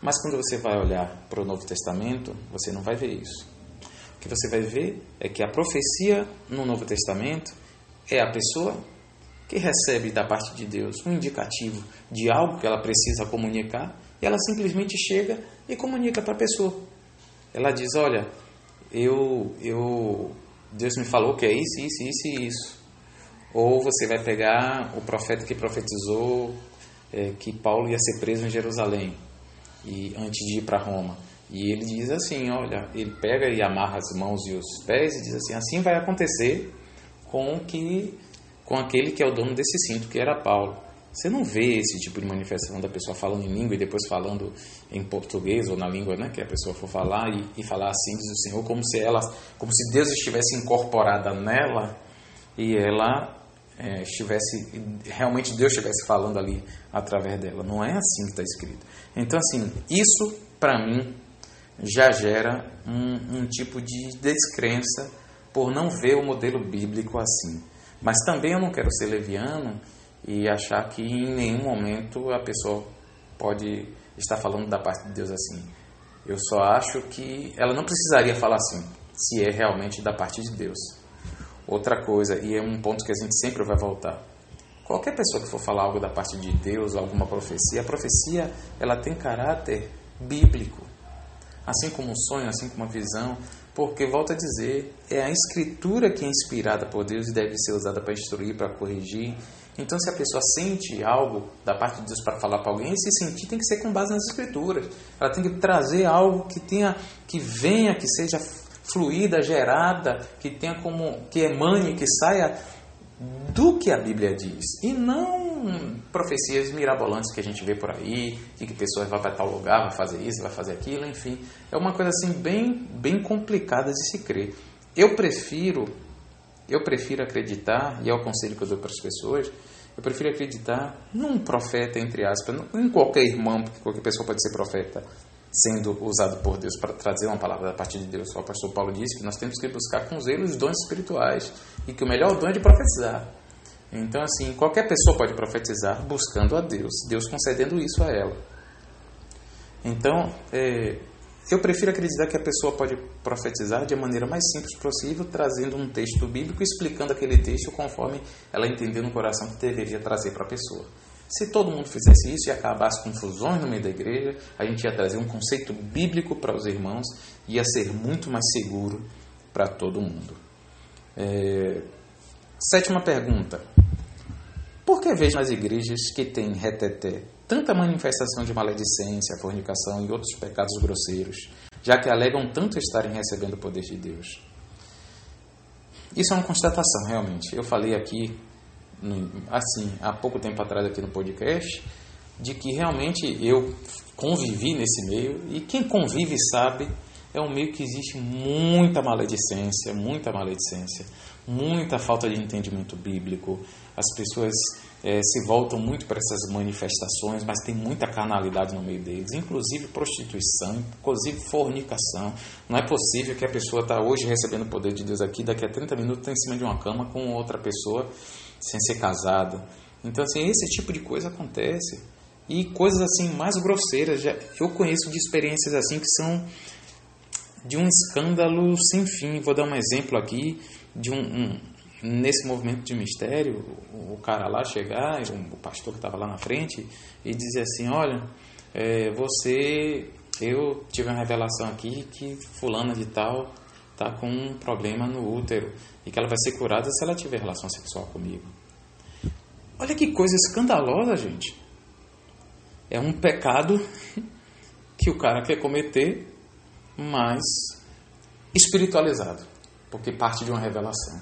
Mas quando você vai olhar para o Novo Testamento, você não vai ver isso. O que você vai ver é que a profecia no Novo Testamento é a pessoa que recebe da parte de Deus um indicativo de algo que ela precisa comunicar, e ela simplesmente chega e comunica para a pessoa. Ela diz: Olha, eu, eu, Deus me falou que é isso, isso, isso e isso. Ou você vai pegar o profeta que profetizou é, que Paulo ia ser preso em Jerusalém e antes de ir para Roma. E ele diz assim: Olha, ele pega e amarra as mãos e os pés e diz assim: Assim vai acontecer com que com aquele que é o dono desse cinto, que era Paulo. Você não vê esse tipo de manifestação da pessoa falando em língua e depois falando em português ou na língua né, que a pessoa for falar e, e falar assim, diz o Senhor, como se ela, como se Deus estivesse incorporada nela e ela é, estivesse, realmente Deus estivesse falando ali através dela. Não é assim que está escrito. Então, assim, isso para mim já gera um, um tipo de descrença por não ver o modelo bíblico assim. Mas também eu não quero ser leviano e achar que em nenhum momento a pessoa pode estar falando da parte de Deus assim. Eu só acho que ela não precisaria falar assim, se é realmente da parte de Deus. Outra coisa, e é um ponto que a gente sempre vai voltar. Qualquer pessoa que for falar algo da parte de Deus, alguma profecia, a profecia ela tem caráter bíblico. Assim como um sonho, assim como uma visão, porque, volto a dizer, é a escritura que é inspirada por Deus e deve ser usada para instruir, para corrigir. Então, se a pessoa sente algo da parte de Deus para falar para alguém, esse sentir tem que ser com base nas escrituras. Ela tem que trazer algo que tenha, que venha, que seja fluida, gerada, que tenha como, que emane, que saia do que a Bíblia diz e não profecias mirabolantes que a gente vê por aí, de que pessoas vão para tal lugar, vai fazer isso, vai fazer aquilo, enfim. É uma coisa assim bem, bem complicada de se crer. Eu prefiro, eu prefiro acreditar, e é o conselho que eu dou para as pessoas, eu prefiro acreditar num profeta, entre aspas, em qualquer irmão, porque qualquer pessoa pode ser profeta, sendo usado por Deus para trazer uma palavra da parte de Deus. O apóstolo Paulo disse que nós temos que buscar com zelo os dons espirituais e que o melhor dom é de profetizar. Então, assim, qualquer pessoa pode profetizar buscando a Deus, Deus concedendo isso a ela. Então, é, eu prefiro acreditar que a pessoa pode profetizar de maneira mais simples possível, trazendo um texto bíblico, explicando aquele texto conforme ela entendeu no coração que deveria trazer para a pessoa. Se todo mundo fizesse isso e acabasse confusões no meio da igreja, a gente ia trazer um conceito bíblico para os irmãos e ia ser muito mais seguro para todo mundo. É... Sétima pergunta. Por que vejo nas igrejas que têm reteté tanta manifestação de maledicência, fornicação e outros pecados grosseiros, já que alegam tanto estarem recebendo o poder de Deus. Isso é uma constatação, realmente. Eu falei aqui, assim, há pouco tempo atrás aqui no podcast, de que realmente eu convivi nesse meio e quem convive sabe é um meio que existe muita maledicência, muita maledicência, muita falta de entendimento bíblico. As pessoas é, se voltam muito para essas manifestações, mas tem muita carnalidade no meio deles, inclusive prostituição, inclusive fornicação. Não é possível que a pessoa está hoje recebendo o poder de Deus aqui, daqui a 30 minutos está em cima de uma cama com outra pessoa sem ser casada. Então, assim, esse tipo de coisa acontece. E coisas assim mais grosseiras. Já, eu conheço de experiências assim que são de um escândalo sem fim. Vou dar um exemplo aqui de um, um nesse movimento de mistério, o, cara lá chegar, o, o pastor que estava lá na frente, e dizer assim, olha, é, você, eu tive uma revelação aqui que fulana de tal está com um problema no útero e que ela vai ser curada se ela tiver relação sexual comigo. Olha que coisa escandalosa, gente. É um pecado que o cara quer cometer, mas espiritualizado, porque parte de uma revelação.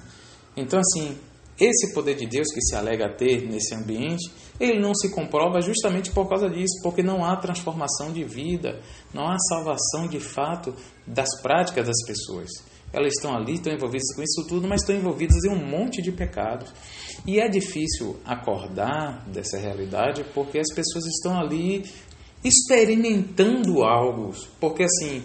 Então, assim, esse poder de Deus que se alega ter nesse ambiente, ele não se comprova justamente por causa disso, porque não há transformação de vida, não há salvação de fato das práticas das pessoas. Elas estão ali, estão envolvidas com isso tudo, mas estão envolvidas em um monte de pecados. E é difícil acordar dessa realidade porque as pessoas estão ali experimentando algo. Porque assim,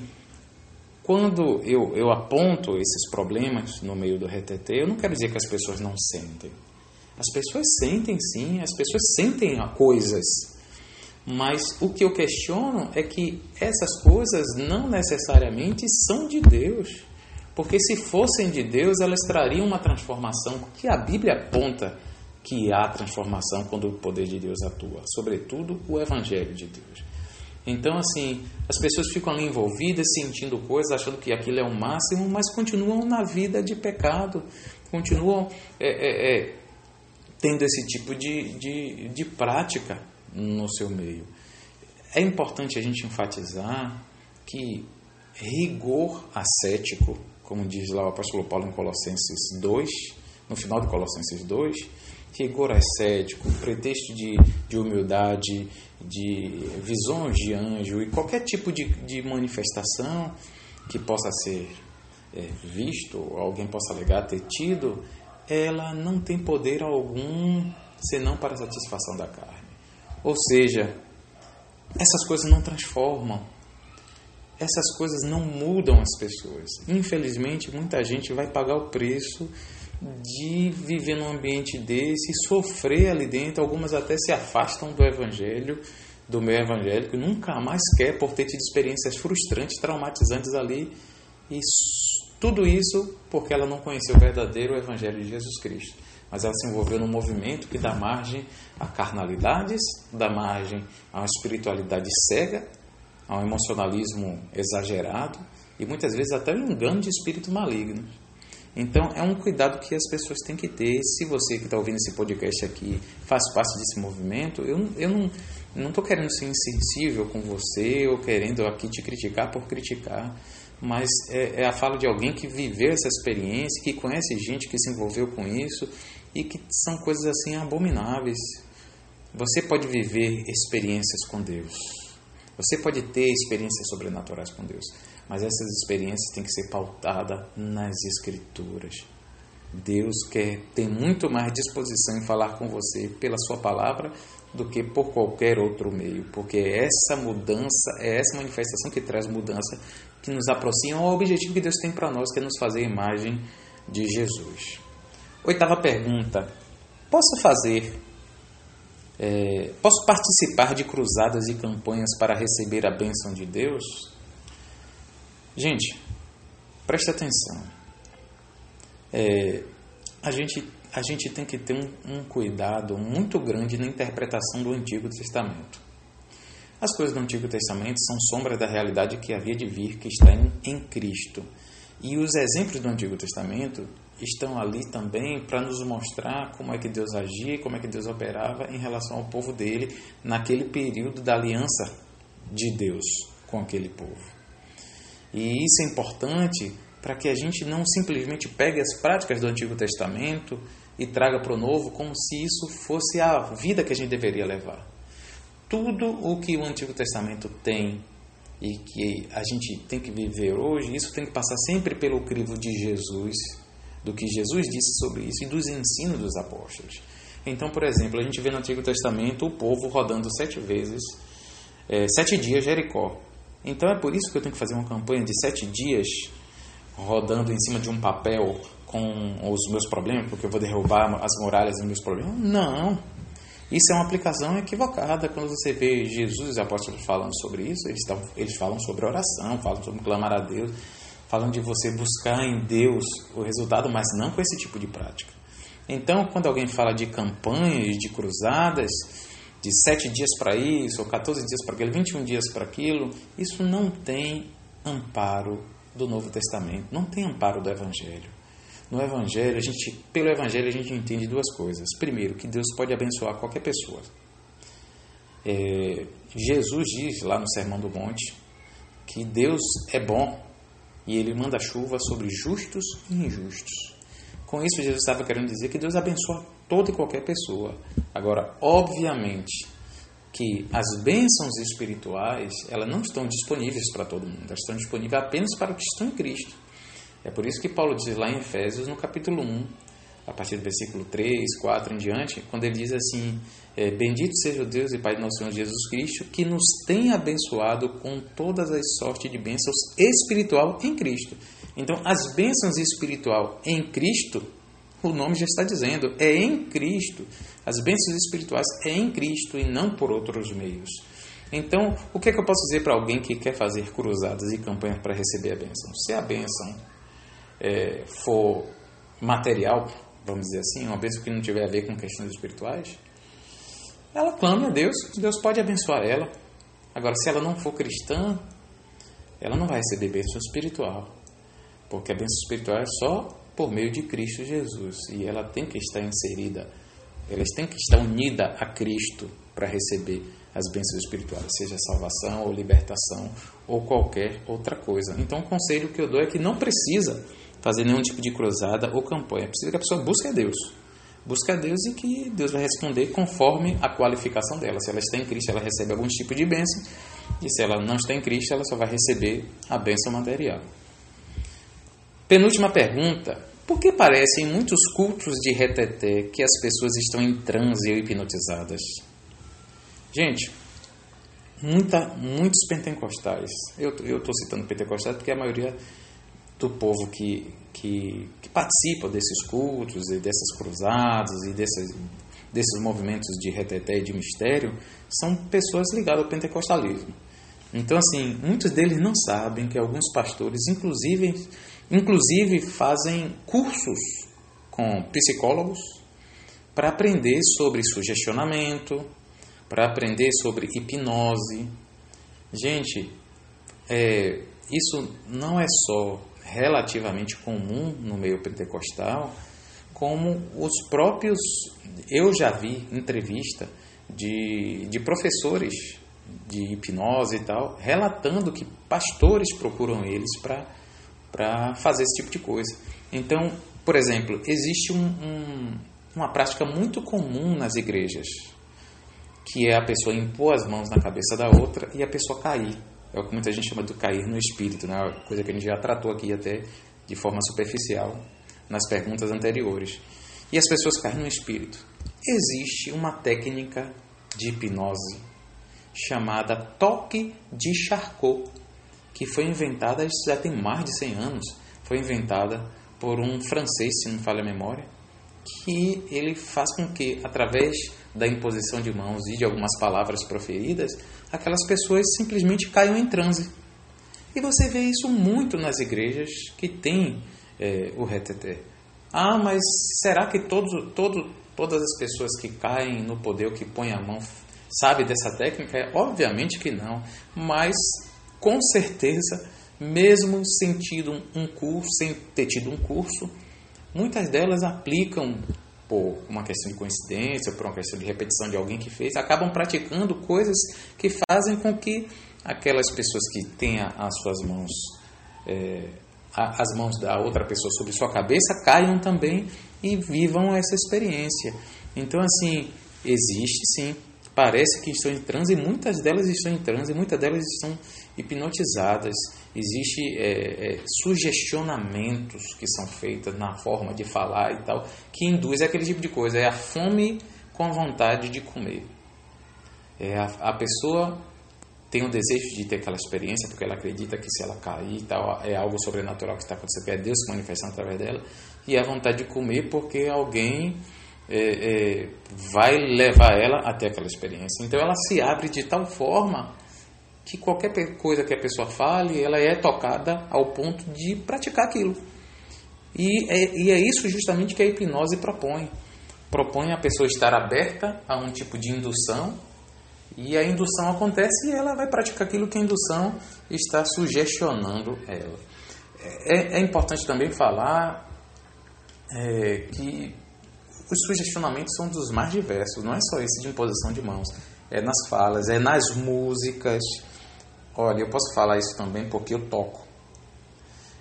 quando eu, eu aponto esses problemas no meio do RTT, eu não quero dizer que as pessoas não sentem. As pessoas sentem sim, as pessoas sentem coisas. Mas o que eu questiono é que essas coisas não necessariamente são de Deus. Porque se fossem de Deus, elas trariam uma transformação, que a Bíblia aponta que há transformação quando o poder de Deus atua, sobretudo o Evangelho de Deus. Então, assim, as pessoas ficam ali envolvidas, sentindo coisas, achando que aquilo é o máximo, mas continuam na vida de pecado, continuam é, é, é, tendo esse tipo de, de, de prática no seu meio. É importante a gente enfatizar que rigor ascético como diz lá o apóstolo Paulo em Colossenses 2, no final de Colossenses 2, rigor ascético, pretexto de, de humildade, de visões de anjo e qualquer tipo de, de manifestação que possa ser é, visto, alguém possa alegar ter tido, ela não tem poder algum senão para a satisfação da carne. Ou seja, essas coisas não transformam, essas coisas não mudam as pessoas. Infelizmente, muita gente vai pagar o preço de viver num ambiente desse sofrer ali dentro. Algumas até se afastam do evangelho, do meio evangélico, nunca mais quer por ter tido experiências frustrantes, traumatizantes ali. E tudo isso porque ela não conheceu o verdadeiro evangelho de Jesus Cristo. Mas ela se envolveu num movimento que dá margem a carnalidades, dá margem a uma espiritualidade cega a um emocionalismo exagerado e muitas vezes até um engano de espírito maligno. Então é um cuidado que as pessoas têm que ter. Se você que está ouvindo esse podcast aqui faz parte desse movimento, eu, eu não não estou querendo ser insensível com você ou querendo aqui te criticar por criticar, mas é, é a fala de alguém que viveu essa experiência, que conhece gente que se envolveu com isso e que são coisas assim abomináveis. Você pode viver experiências com Deus você pode ter experiências sobrenaturais com Deus, mas essas experiências têm que ser pautadas nas Escrituras. Deus quer ter muito mais disposição em falar com você pela sua palavra do que por qualquer outro meio, porque é essa mudança, é essa manifestação que traz mudança, que nos aproxima ao objetivo que Deus tem para nós, que é nos fazer a imagem de Jesus. Oitava pergunta: Posso fazer é, posso participar de cruzadas e campanhas para receber a bênção de Deus? Gente, preste atenção. É, a, gente, a gente tem que ter um, um cuidado muito grande na interpretação do Antigo Testamento. As coisas do Antigo Testamento são sombra da realidade que havia de vir, que está em, em Cristo. E os exemplos do Antigo Testamento estão ali também para nos mostrar como é que Deus agia e como é que Deus operava em relação ao povo dele naquele período da aliança de Deus com aquele povo. E isso é importante para que a gente não simplesmente pegue as práticas do Antigo Testamento e traga para o Novo como se isso fosse a vida que a gente deveria levar. Tudo o que o Antigo Testamento tem e que a gente tem que viver hoje, isso tem que passar sempre pelo crivo de Jesus, do que Jesus disse sobre isso e dos ensinos dos apóstolos. Então, por exemplo, a gente vê no Antigo Testamento o povo rodando sete vezes, é, sete dias Jericó. Então é por isso que eu tenho que fazer uma campanha de sete dias rodando em cima de um papel com os meus problemas, porque eu vou derrubar as muralhas dos meus problemas. Não. Isso é uma aplicação equivocada. Quando você vê Jesus e os apóstolos falando sobre isso, eles, estão, eles falam sobre oração, falam sobre clamar a Deus, falam de você buscar em Deus o resultado, mas não com esse tipo de prática. Então, quando alguém fala de campanhas, de cruzadas, de sete dias para isso, ou 14 dias para aquilo, 21 dias para aquilo, isso não tem amparo do Novo Testamento, não tem amparo do Evangelho. No Evangelho, a gente, pelo Evangelho, a gente entende duas coisas. Primeiro, que Deus pode abençoar qualquer pessoa. É, Jesus diz lá no Sermão do Monte que Deus é bom e ele manda chuva sobre justos e injustos. Com isso, Jesus estava querendo dizer que Deus abençoa toda e qualquer pessoa. Agora, obviamente, que as bênçãos espirituais elas não estão disponíveis para todo mundo, elas estão disponíveis apenas para os que estão em Cristo. É por isso que Paulo diz lá em Efésios, no capítulo 1, a partir do versículo 3, 4 em diante, quando ele diz assim: é, Bendito seja o Deus e Pai de nosso Senhor Jesus Cristo, que nos tem abençoado com todas as sortes de bênçãos espiritual em Cristo. Então, as bênçãos espiritual em Cristo, o nome já está dizendo, é em Cristo. As bênçãos espirituais é em Cristo e não por outros meios. Então, o que, é que eu posso dizer para alguém que quer fazer cruzadas e campanhas para receber a bênção? Se a bênção é, for material, vamos dizer assim, uma bênção que não tiver a ver com questões espirituais, ela clame a Deus, Deus pode abençoar ela. Agora, se ela não for cristã, ela não vai receber bênção espiritual, porque a bênção espiritual é só por meio de Cristo Jesus e ela tem que estar inserida, ela tem que estar unida a Cristo para receber as bênçãos espirituais, seja salvação ou libertação ou qualquer outra coisa. Então, o conselho que eu dou é que não precisa fazer nenhum tipo de cruzada ou campanha, precisa que a pessoa busque a Deus. Busque a Deus e que Deus vai responder conforme a qualificação dela. Se ela está em Cristo, ela recebe algum tipo de bênção, e se ela não está em Cristo, ela só vai receber a bênção material. Penúltima pergunta: por que parece em muitos cultos de reteté que as pessoas estão em transe ou hipnotizadas? Gente, muita, muitos pentecostais, eu estou citando pentecostais porque a maioria do povo que, que, que, participa desses cultos e dessas cruzadas e desses, desses movimentos de reteté e de mistério são pessoas ligadas ao pentecostalismo. Então, assim, muitos deles não sabem que alguns pastores, inclusive, inclusive fazem cursos com psicólogos para aprender sobre sugestionamento, para aprender sobre hipnose. Gente, é, isso não é só relativamente comum no meio pentecostal, como os próprios. Eu já vi entrevista de, de professores de hipnose e tal, relatando que pastores procuram eles para fazer esse tipo de coisa. Então, por exemplo, existe um, um, uma prática muito comum nas igrejas, que é a pessoa impor as mãos na cabeça da outra e a pessoa cair. É o que muita gente chama de cair no espírito, né? coisa que a gente já tratou aqui até de forma superficial nas perguntas anteriores. E as pessoas caem no espírito. Existe uma técnica de hipnose chamada toque de Charcot, que foi inventada, isso já tem mais de 100 anos, foi inventada por um francês, se não falha a memória, que ele faz com que, através da imposição de mãos e de algumas palavras proferidas, aquelas pessoas simplesmente caiam em transe. E você vê isso muito nas igrejas que têm é, o reteté. Ah, mas será que todos, todo, todas as pessoas que caem no poder que põem a mão sabem dessa técnica? É, obviamente que não, mas com certeza, mesmo sem, um curso, sem ter tido um curso, muitas delas aplicam por uma questão de coincidência, por uma questão de repetição de alguém que fez, acabam praticando coisas que fazem com que aquelas pessoas que têm as suas mãos é, as mãos da outra pessoa sobre sua cabeça, caiam também e vivam essa experiência. Então, assim, existe sim, parece que estão em transe, muitas delas estão em transe, muitas delas estão hipnotizadas. Existem é, é, sugestionamentos que são feitos na forma de falar e tal, que induz aquele tipo de coisa. É a fome com a vontade de comer. É a, a pessoa tem o desejo de ter aquela experiência, porque ela acredita que se ela cair e tal, é algo sobrenatural que está acontecendo, é Deus se manifestando através dela, e a vontade de comer porque alguém é, é, vai levar ela até aquela experiência. Então ela se abre de tal forma que qualquer coisa que a pessoa fale, ela é tocada ao ponto de praticar aquilo. E é, e é isso justamente que a hipnose propõe. Propõe a pessoa estar aberta a um tipo de indução e a indução acontece e ela vai praticar aquilo que a indução está sugestionando ela. É, é importante também falar é, que os sugestionamentos são dos mais diversos, não é só esse de imposição de mãos, é nas falas, é nas músicas. Olha, eu posso falar isso também porque eu toco.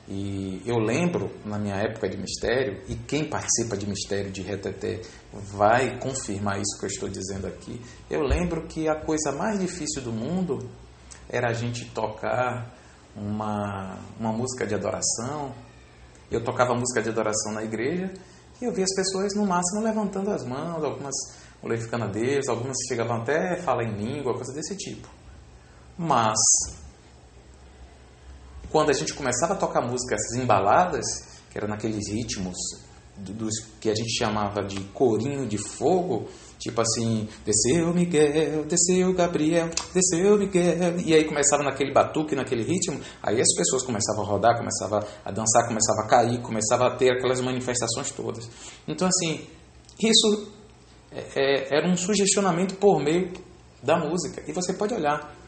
E eu lembro, na minha época de mistério, e quem participa de mistério de reteté vai confirmar isso que eu estou dizendo aqui. Eu lembro que a coisa mais difícil do mundo era a gente tocar uma, uma música de adoração. Eu tocava música de adoração na igreja e eu via as pessoas, no máximo, levantando as mãos, algumas glorificando a Deus, algumas chegavam até a falar em língua, coisa desse tipo. Mas quando a gente começava a tocar músicas embaladas, que era naqueles ritmos dos que a gente chamava de corinho de fogo, tipo assim, desceu Miguel, desceu Gabriel, desceu Miguel, e aí começava naquele batuque, naquele ritmo, aí as pessoas começavam a rodar, começavam a dançar, começavam a cair, começavam a ter aquelas manifestações todas. Então assim, isso é, é era um sugestionamento por meio da música, e você pode olhar,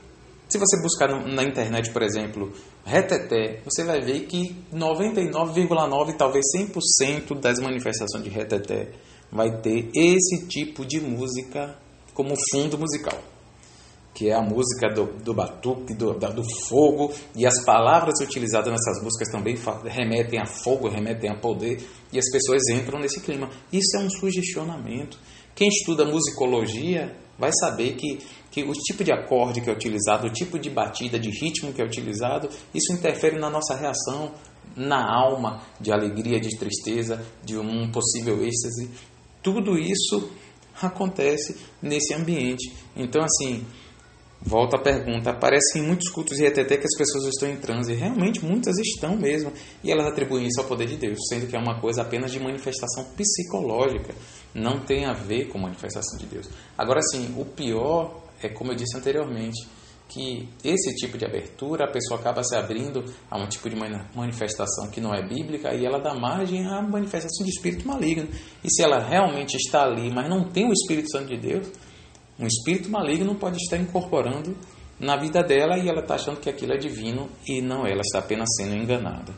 se você buscar na internet, por exemplo, reteté, você vai ver que 99,9, talvez 100% das manifestações de reteté vai ter esse tipo de música como fundo musical. Que é a música do, do batuque, do, do fogo, e as palavras utilizadas nessas músicas também remetem a fogo, remetem a poder, e as pessoas entram nesse clima. Isso é um sugestionamento. Quem estuda musicologia vai saber que, que o tipo de acorde que é utilizado, o tipo de batida, de ritmo que é utilizado, isso interfere na nossa reação, na alma, de alegria, de tristeza, de um possível êxtase. Tudo isso acontece nesse ambiente. Então, assim, volta a pergunta: parece em muitos cultos e até que as pessoas estão em transe. Realmente, muitas estão mesmo. E elas atribuem isso ao poder de Deus, sendo que é uma coisa apenas de manifestação psicológica não tem a ver com manifestação de Deus. Agora sim, o pior é como eu disse anteriormente, que esse tipo de abertura a pessoa acaba se abrindo a um tipo de manifestação que não é bíblica e ela dá margem à manifestação de espírito maligno. E se ela realmente está ali, mas não tem o Espírito Santo de Deus, um espírito maligno pode estar incorporando na vida dela e ela está achando que aquilo é divino e não, ela está apenas sendo enganada.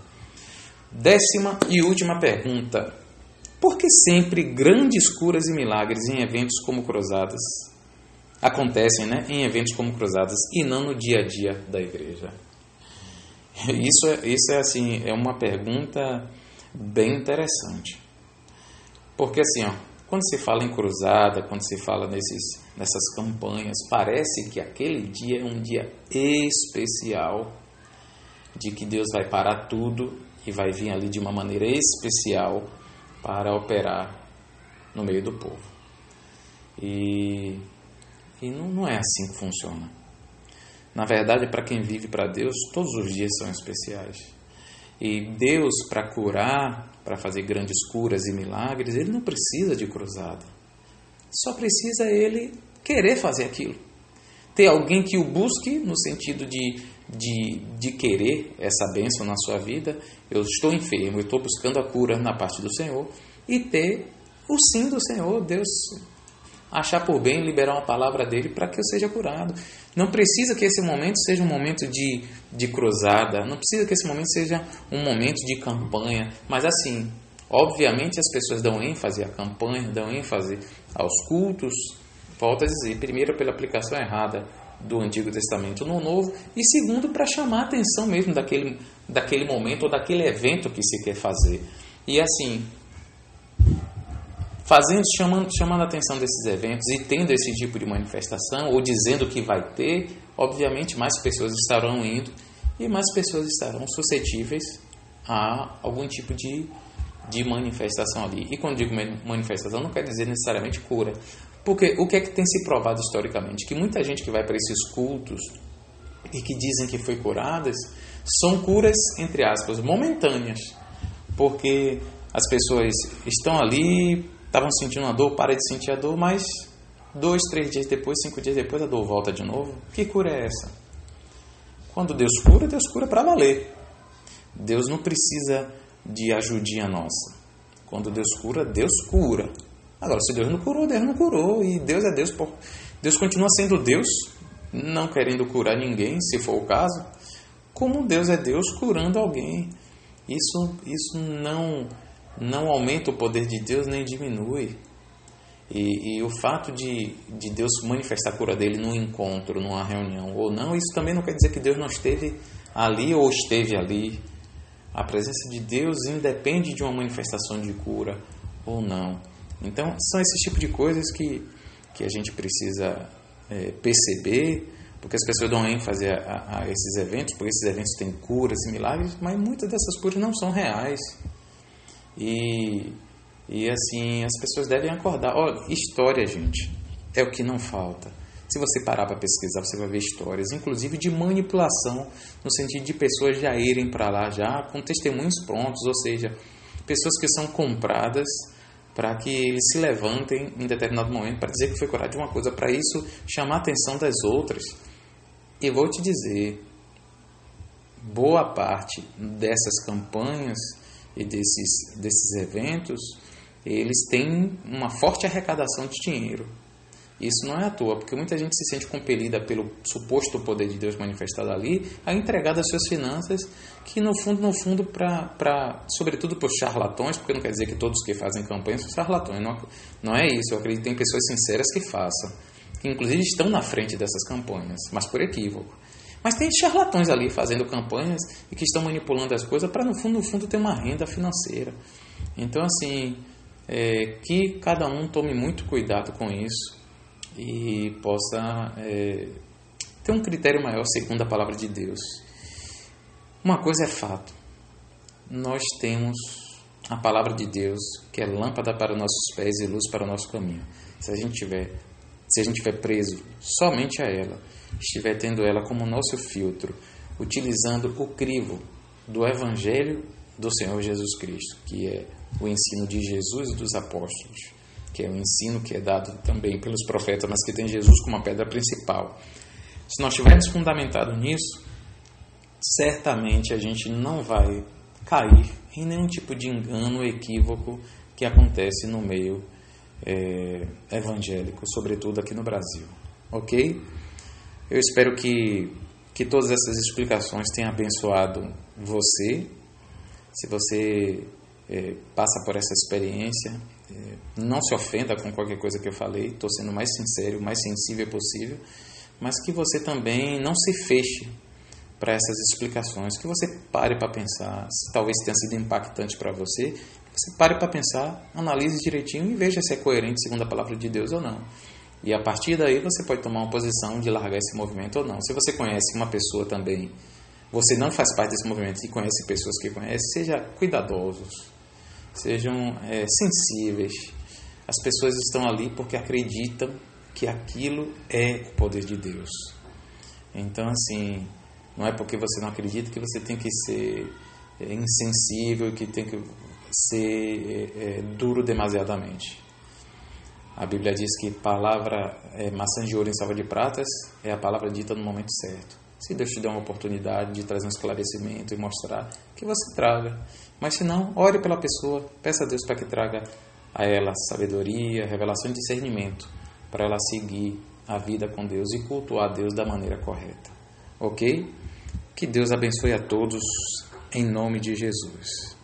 Décima e última pergunta por que sempre grandes curas e milagres em eventos como cruzadas acontecem né, em eventos como cruzadas e não no dia a dia da igreja? Isso é, isso é assim, é uma pergunta bem interessante. Porque assim, ó, quando se fala em cruzada, quando se fala nesses, nessas campanhas, parece que aquele dia é um dia especial, de que Deus vai parar tudo e vai vir ali de uma maneira especial para operar no meio do povo. E, e não, não é assim que funciona. Na verdade, para quem vive para Deus, todos os dias são especiais. E Deus, para curar, para fazer grandes curas e milagres, ele não precisa de cruzada. Só precisa ele querer fazer aquilo. Ter alguém que o busque no sentido de, de, de querer essa bênção na sua vida. Eu estou enfermo, eu estou buscando a cura na parte do Senhor. E ter o sim do Senhor, Deus achar por bem liberar uma palavra dele para que eu seja curado. Não precisa que esse momento seja um momento de, de cruzada, não precisa que esse momento seja um momento de campanha, mas assim, obviamente as pessoas dão ênfase à campanha, dão ênfase aos cultos, Volto a dizer, primeiro pela aplicação errada do Antigo Testamento no Novo e segundo para chamar a atenção mesmo daquele daquele momento ou daquele evento que se quer fazer. E assim, fazendo, chamando, chamando a atenção desses eventos e tendo esse tipo de manifestação, ou dizendo que vai ter, obviamente mais pessoas estarão indo e mais pessoas estarão suscetíveis a algum tipo de, de manifestação ali. E quando digo manifestação, não quer dizer necessariamente cura. Porque o que é que tem se provado historicamente? Que muita gente que vai para esses cultos e que dizem que foi curadas são curas, entre aspas, momentâneas. Porque as pessoas estão ali, estavam sentindo uma dor, para de sentir a dor, mas dois, três dias depois, cinco dias depois, a dor volta de novo. Que cura é essa? Quando Deus cura, Deus cura para valer. Deus não precisa de ajudinha nossa. Quando Deus cura, Deus cura. Agora, se Deus não curou, Deus não curou. E Deus é Deus. Por... Deus continua sendo Deus, não querendo curar ninguém, se for o caso. Como Deus é Deus curando alguém. Isso, isso não, não aumenta o poder de Deus nem diminui. E, e, o fato de, de Deus manifestar a cura dele num encontro, numa reunião ou não, isso também não quer dizer que Deus não esteve ali ou esteve ali. A presença de Deus independe de uma manifestação de cura ou não. Então, são esses tipos de coisas que, que a gente precisa é, perceber, porque as pessoas dão ênfase a, a, a, esses eventos, porque esses eventos têm curas e milagres, mas muitas dessas curas não são reais. E, e assim, as pessoas devem acordar. História, gente, é o que não falta. Se você parar para pesquisar, você vai ver histórias, inclusive de manipulação, no sentido de pessoas já irem para lá já com testemunhos prontos, ou seja, pessoas que são compradas para que eles se levantem em determinado momento para dizer que foi curado de uma coisa, para isso chamar a atenção das outras. E vou te dizer, boa parte dessas campanhas e desses, desses eventos, eles têm uma forte arrecadação de dinheiro. Isso não é à toa, porque muita gente se sente compelida pelo suposto poder de Deus manifestado ali a entregar das suas finanças, que no fundo, no fundo, para, sobretudo para os charlatões, porque não quer dizer que todos que fazem campanha são charlatões, não, não é isso. Eu acredito que tem pessoas sinceras que façam, que inclusive estão na frente dessas campanhas, mas por equívoco. Mas tem charlatões ali fazendo campanhas e que estão manipulando as coisas para, no fundo, no fundo, ter uma renda financeira. Então, assim, é, que cada um tome muito cuidado com isso e possa é, ter um critério maior segundo a palavra de Deus. Uma coisa é fato: nós temos a palavra de Deus, que é lâmpada para os nossos pés e luz para o nosso caminho. Se a gente tiver, se a gente tiver preso somente a ela, estiver tendo ela como nosso filtro, utilizando o crivo do evangelho do Senhor Jesus Cristo, que é o ensino de Jesus e dos apóstolos, que é o ensino que é dado também pelos profetas, mas que tem Jesus como a pedra principal. Se nós estivermos fundamentados nisso, certamente a gente não vai cair em nenhum tipo de engano ou equívoco que acontece no meio é, evangélico, sobretudo aqui no Brasil. Ok? Eu espero que, que todas essas explicações tenham abençoado você. Se você é, passa por essa experiência, não se ofenda com qualquer coisa que eu falei, estou sendo o mais sincero, o mais sensível possível, mas que você também não se feche para essas explicações, que você pare para pensar, se talvez tenha sido impactante para você, você pare para pensar, analise direitinho e veja se é coerente segundo a palavra de Deus ou não. E a partir daí você pode tomar uma posição de largar esse movimento ou não. Se você conhece uma pessoa também, você não faz parte desse movimento e conhece pessoas que conhecem, seja cuidadosos, sejam é, sensíveis. As pessoas estão ali porque acreditam que aquilo é o poder de Deus. Então, assim, não é porque você não acredita que você tem que ser é, insensível, que tem que ser é, é, duro demasiadamente. A Bíblia diz que palavra é, maçã de ouro em salva de pratas é a palavra dita no momento certo. Se Deus te der uma oportunidade de trazer um esclarecimento e mostrar, que você traga. Mas se não, ore pela pessoa, peça a Deus para que traga a ela sabedoria, revelação e discernimento para ela seguir a vida com Deus e cultuar Deus da maneira correta. Ok? Que Deus abençoe a todos em nome de Jesus.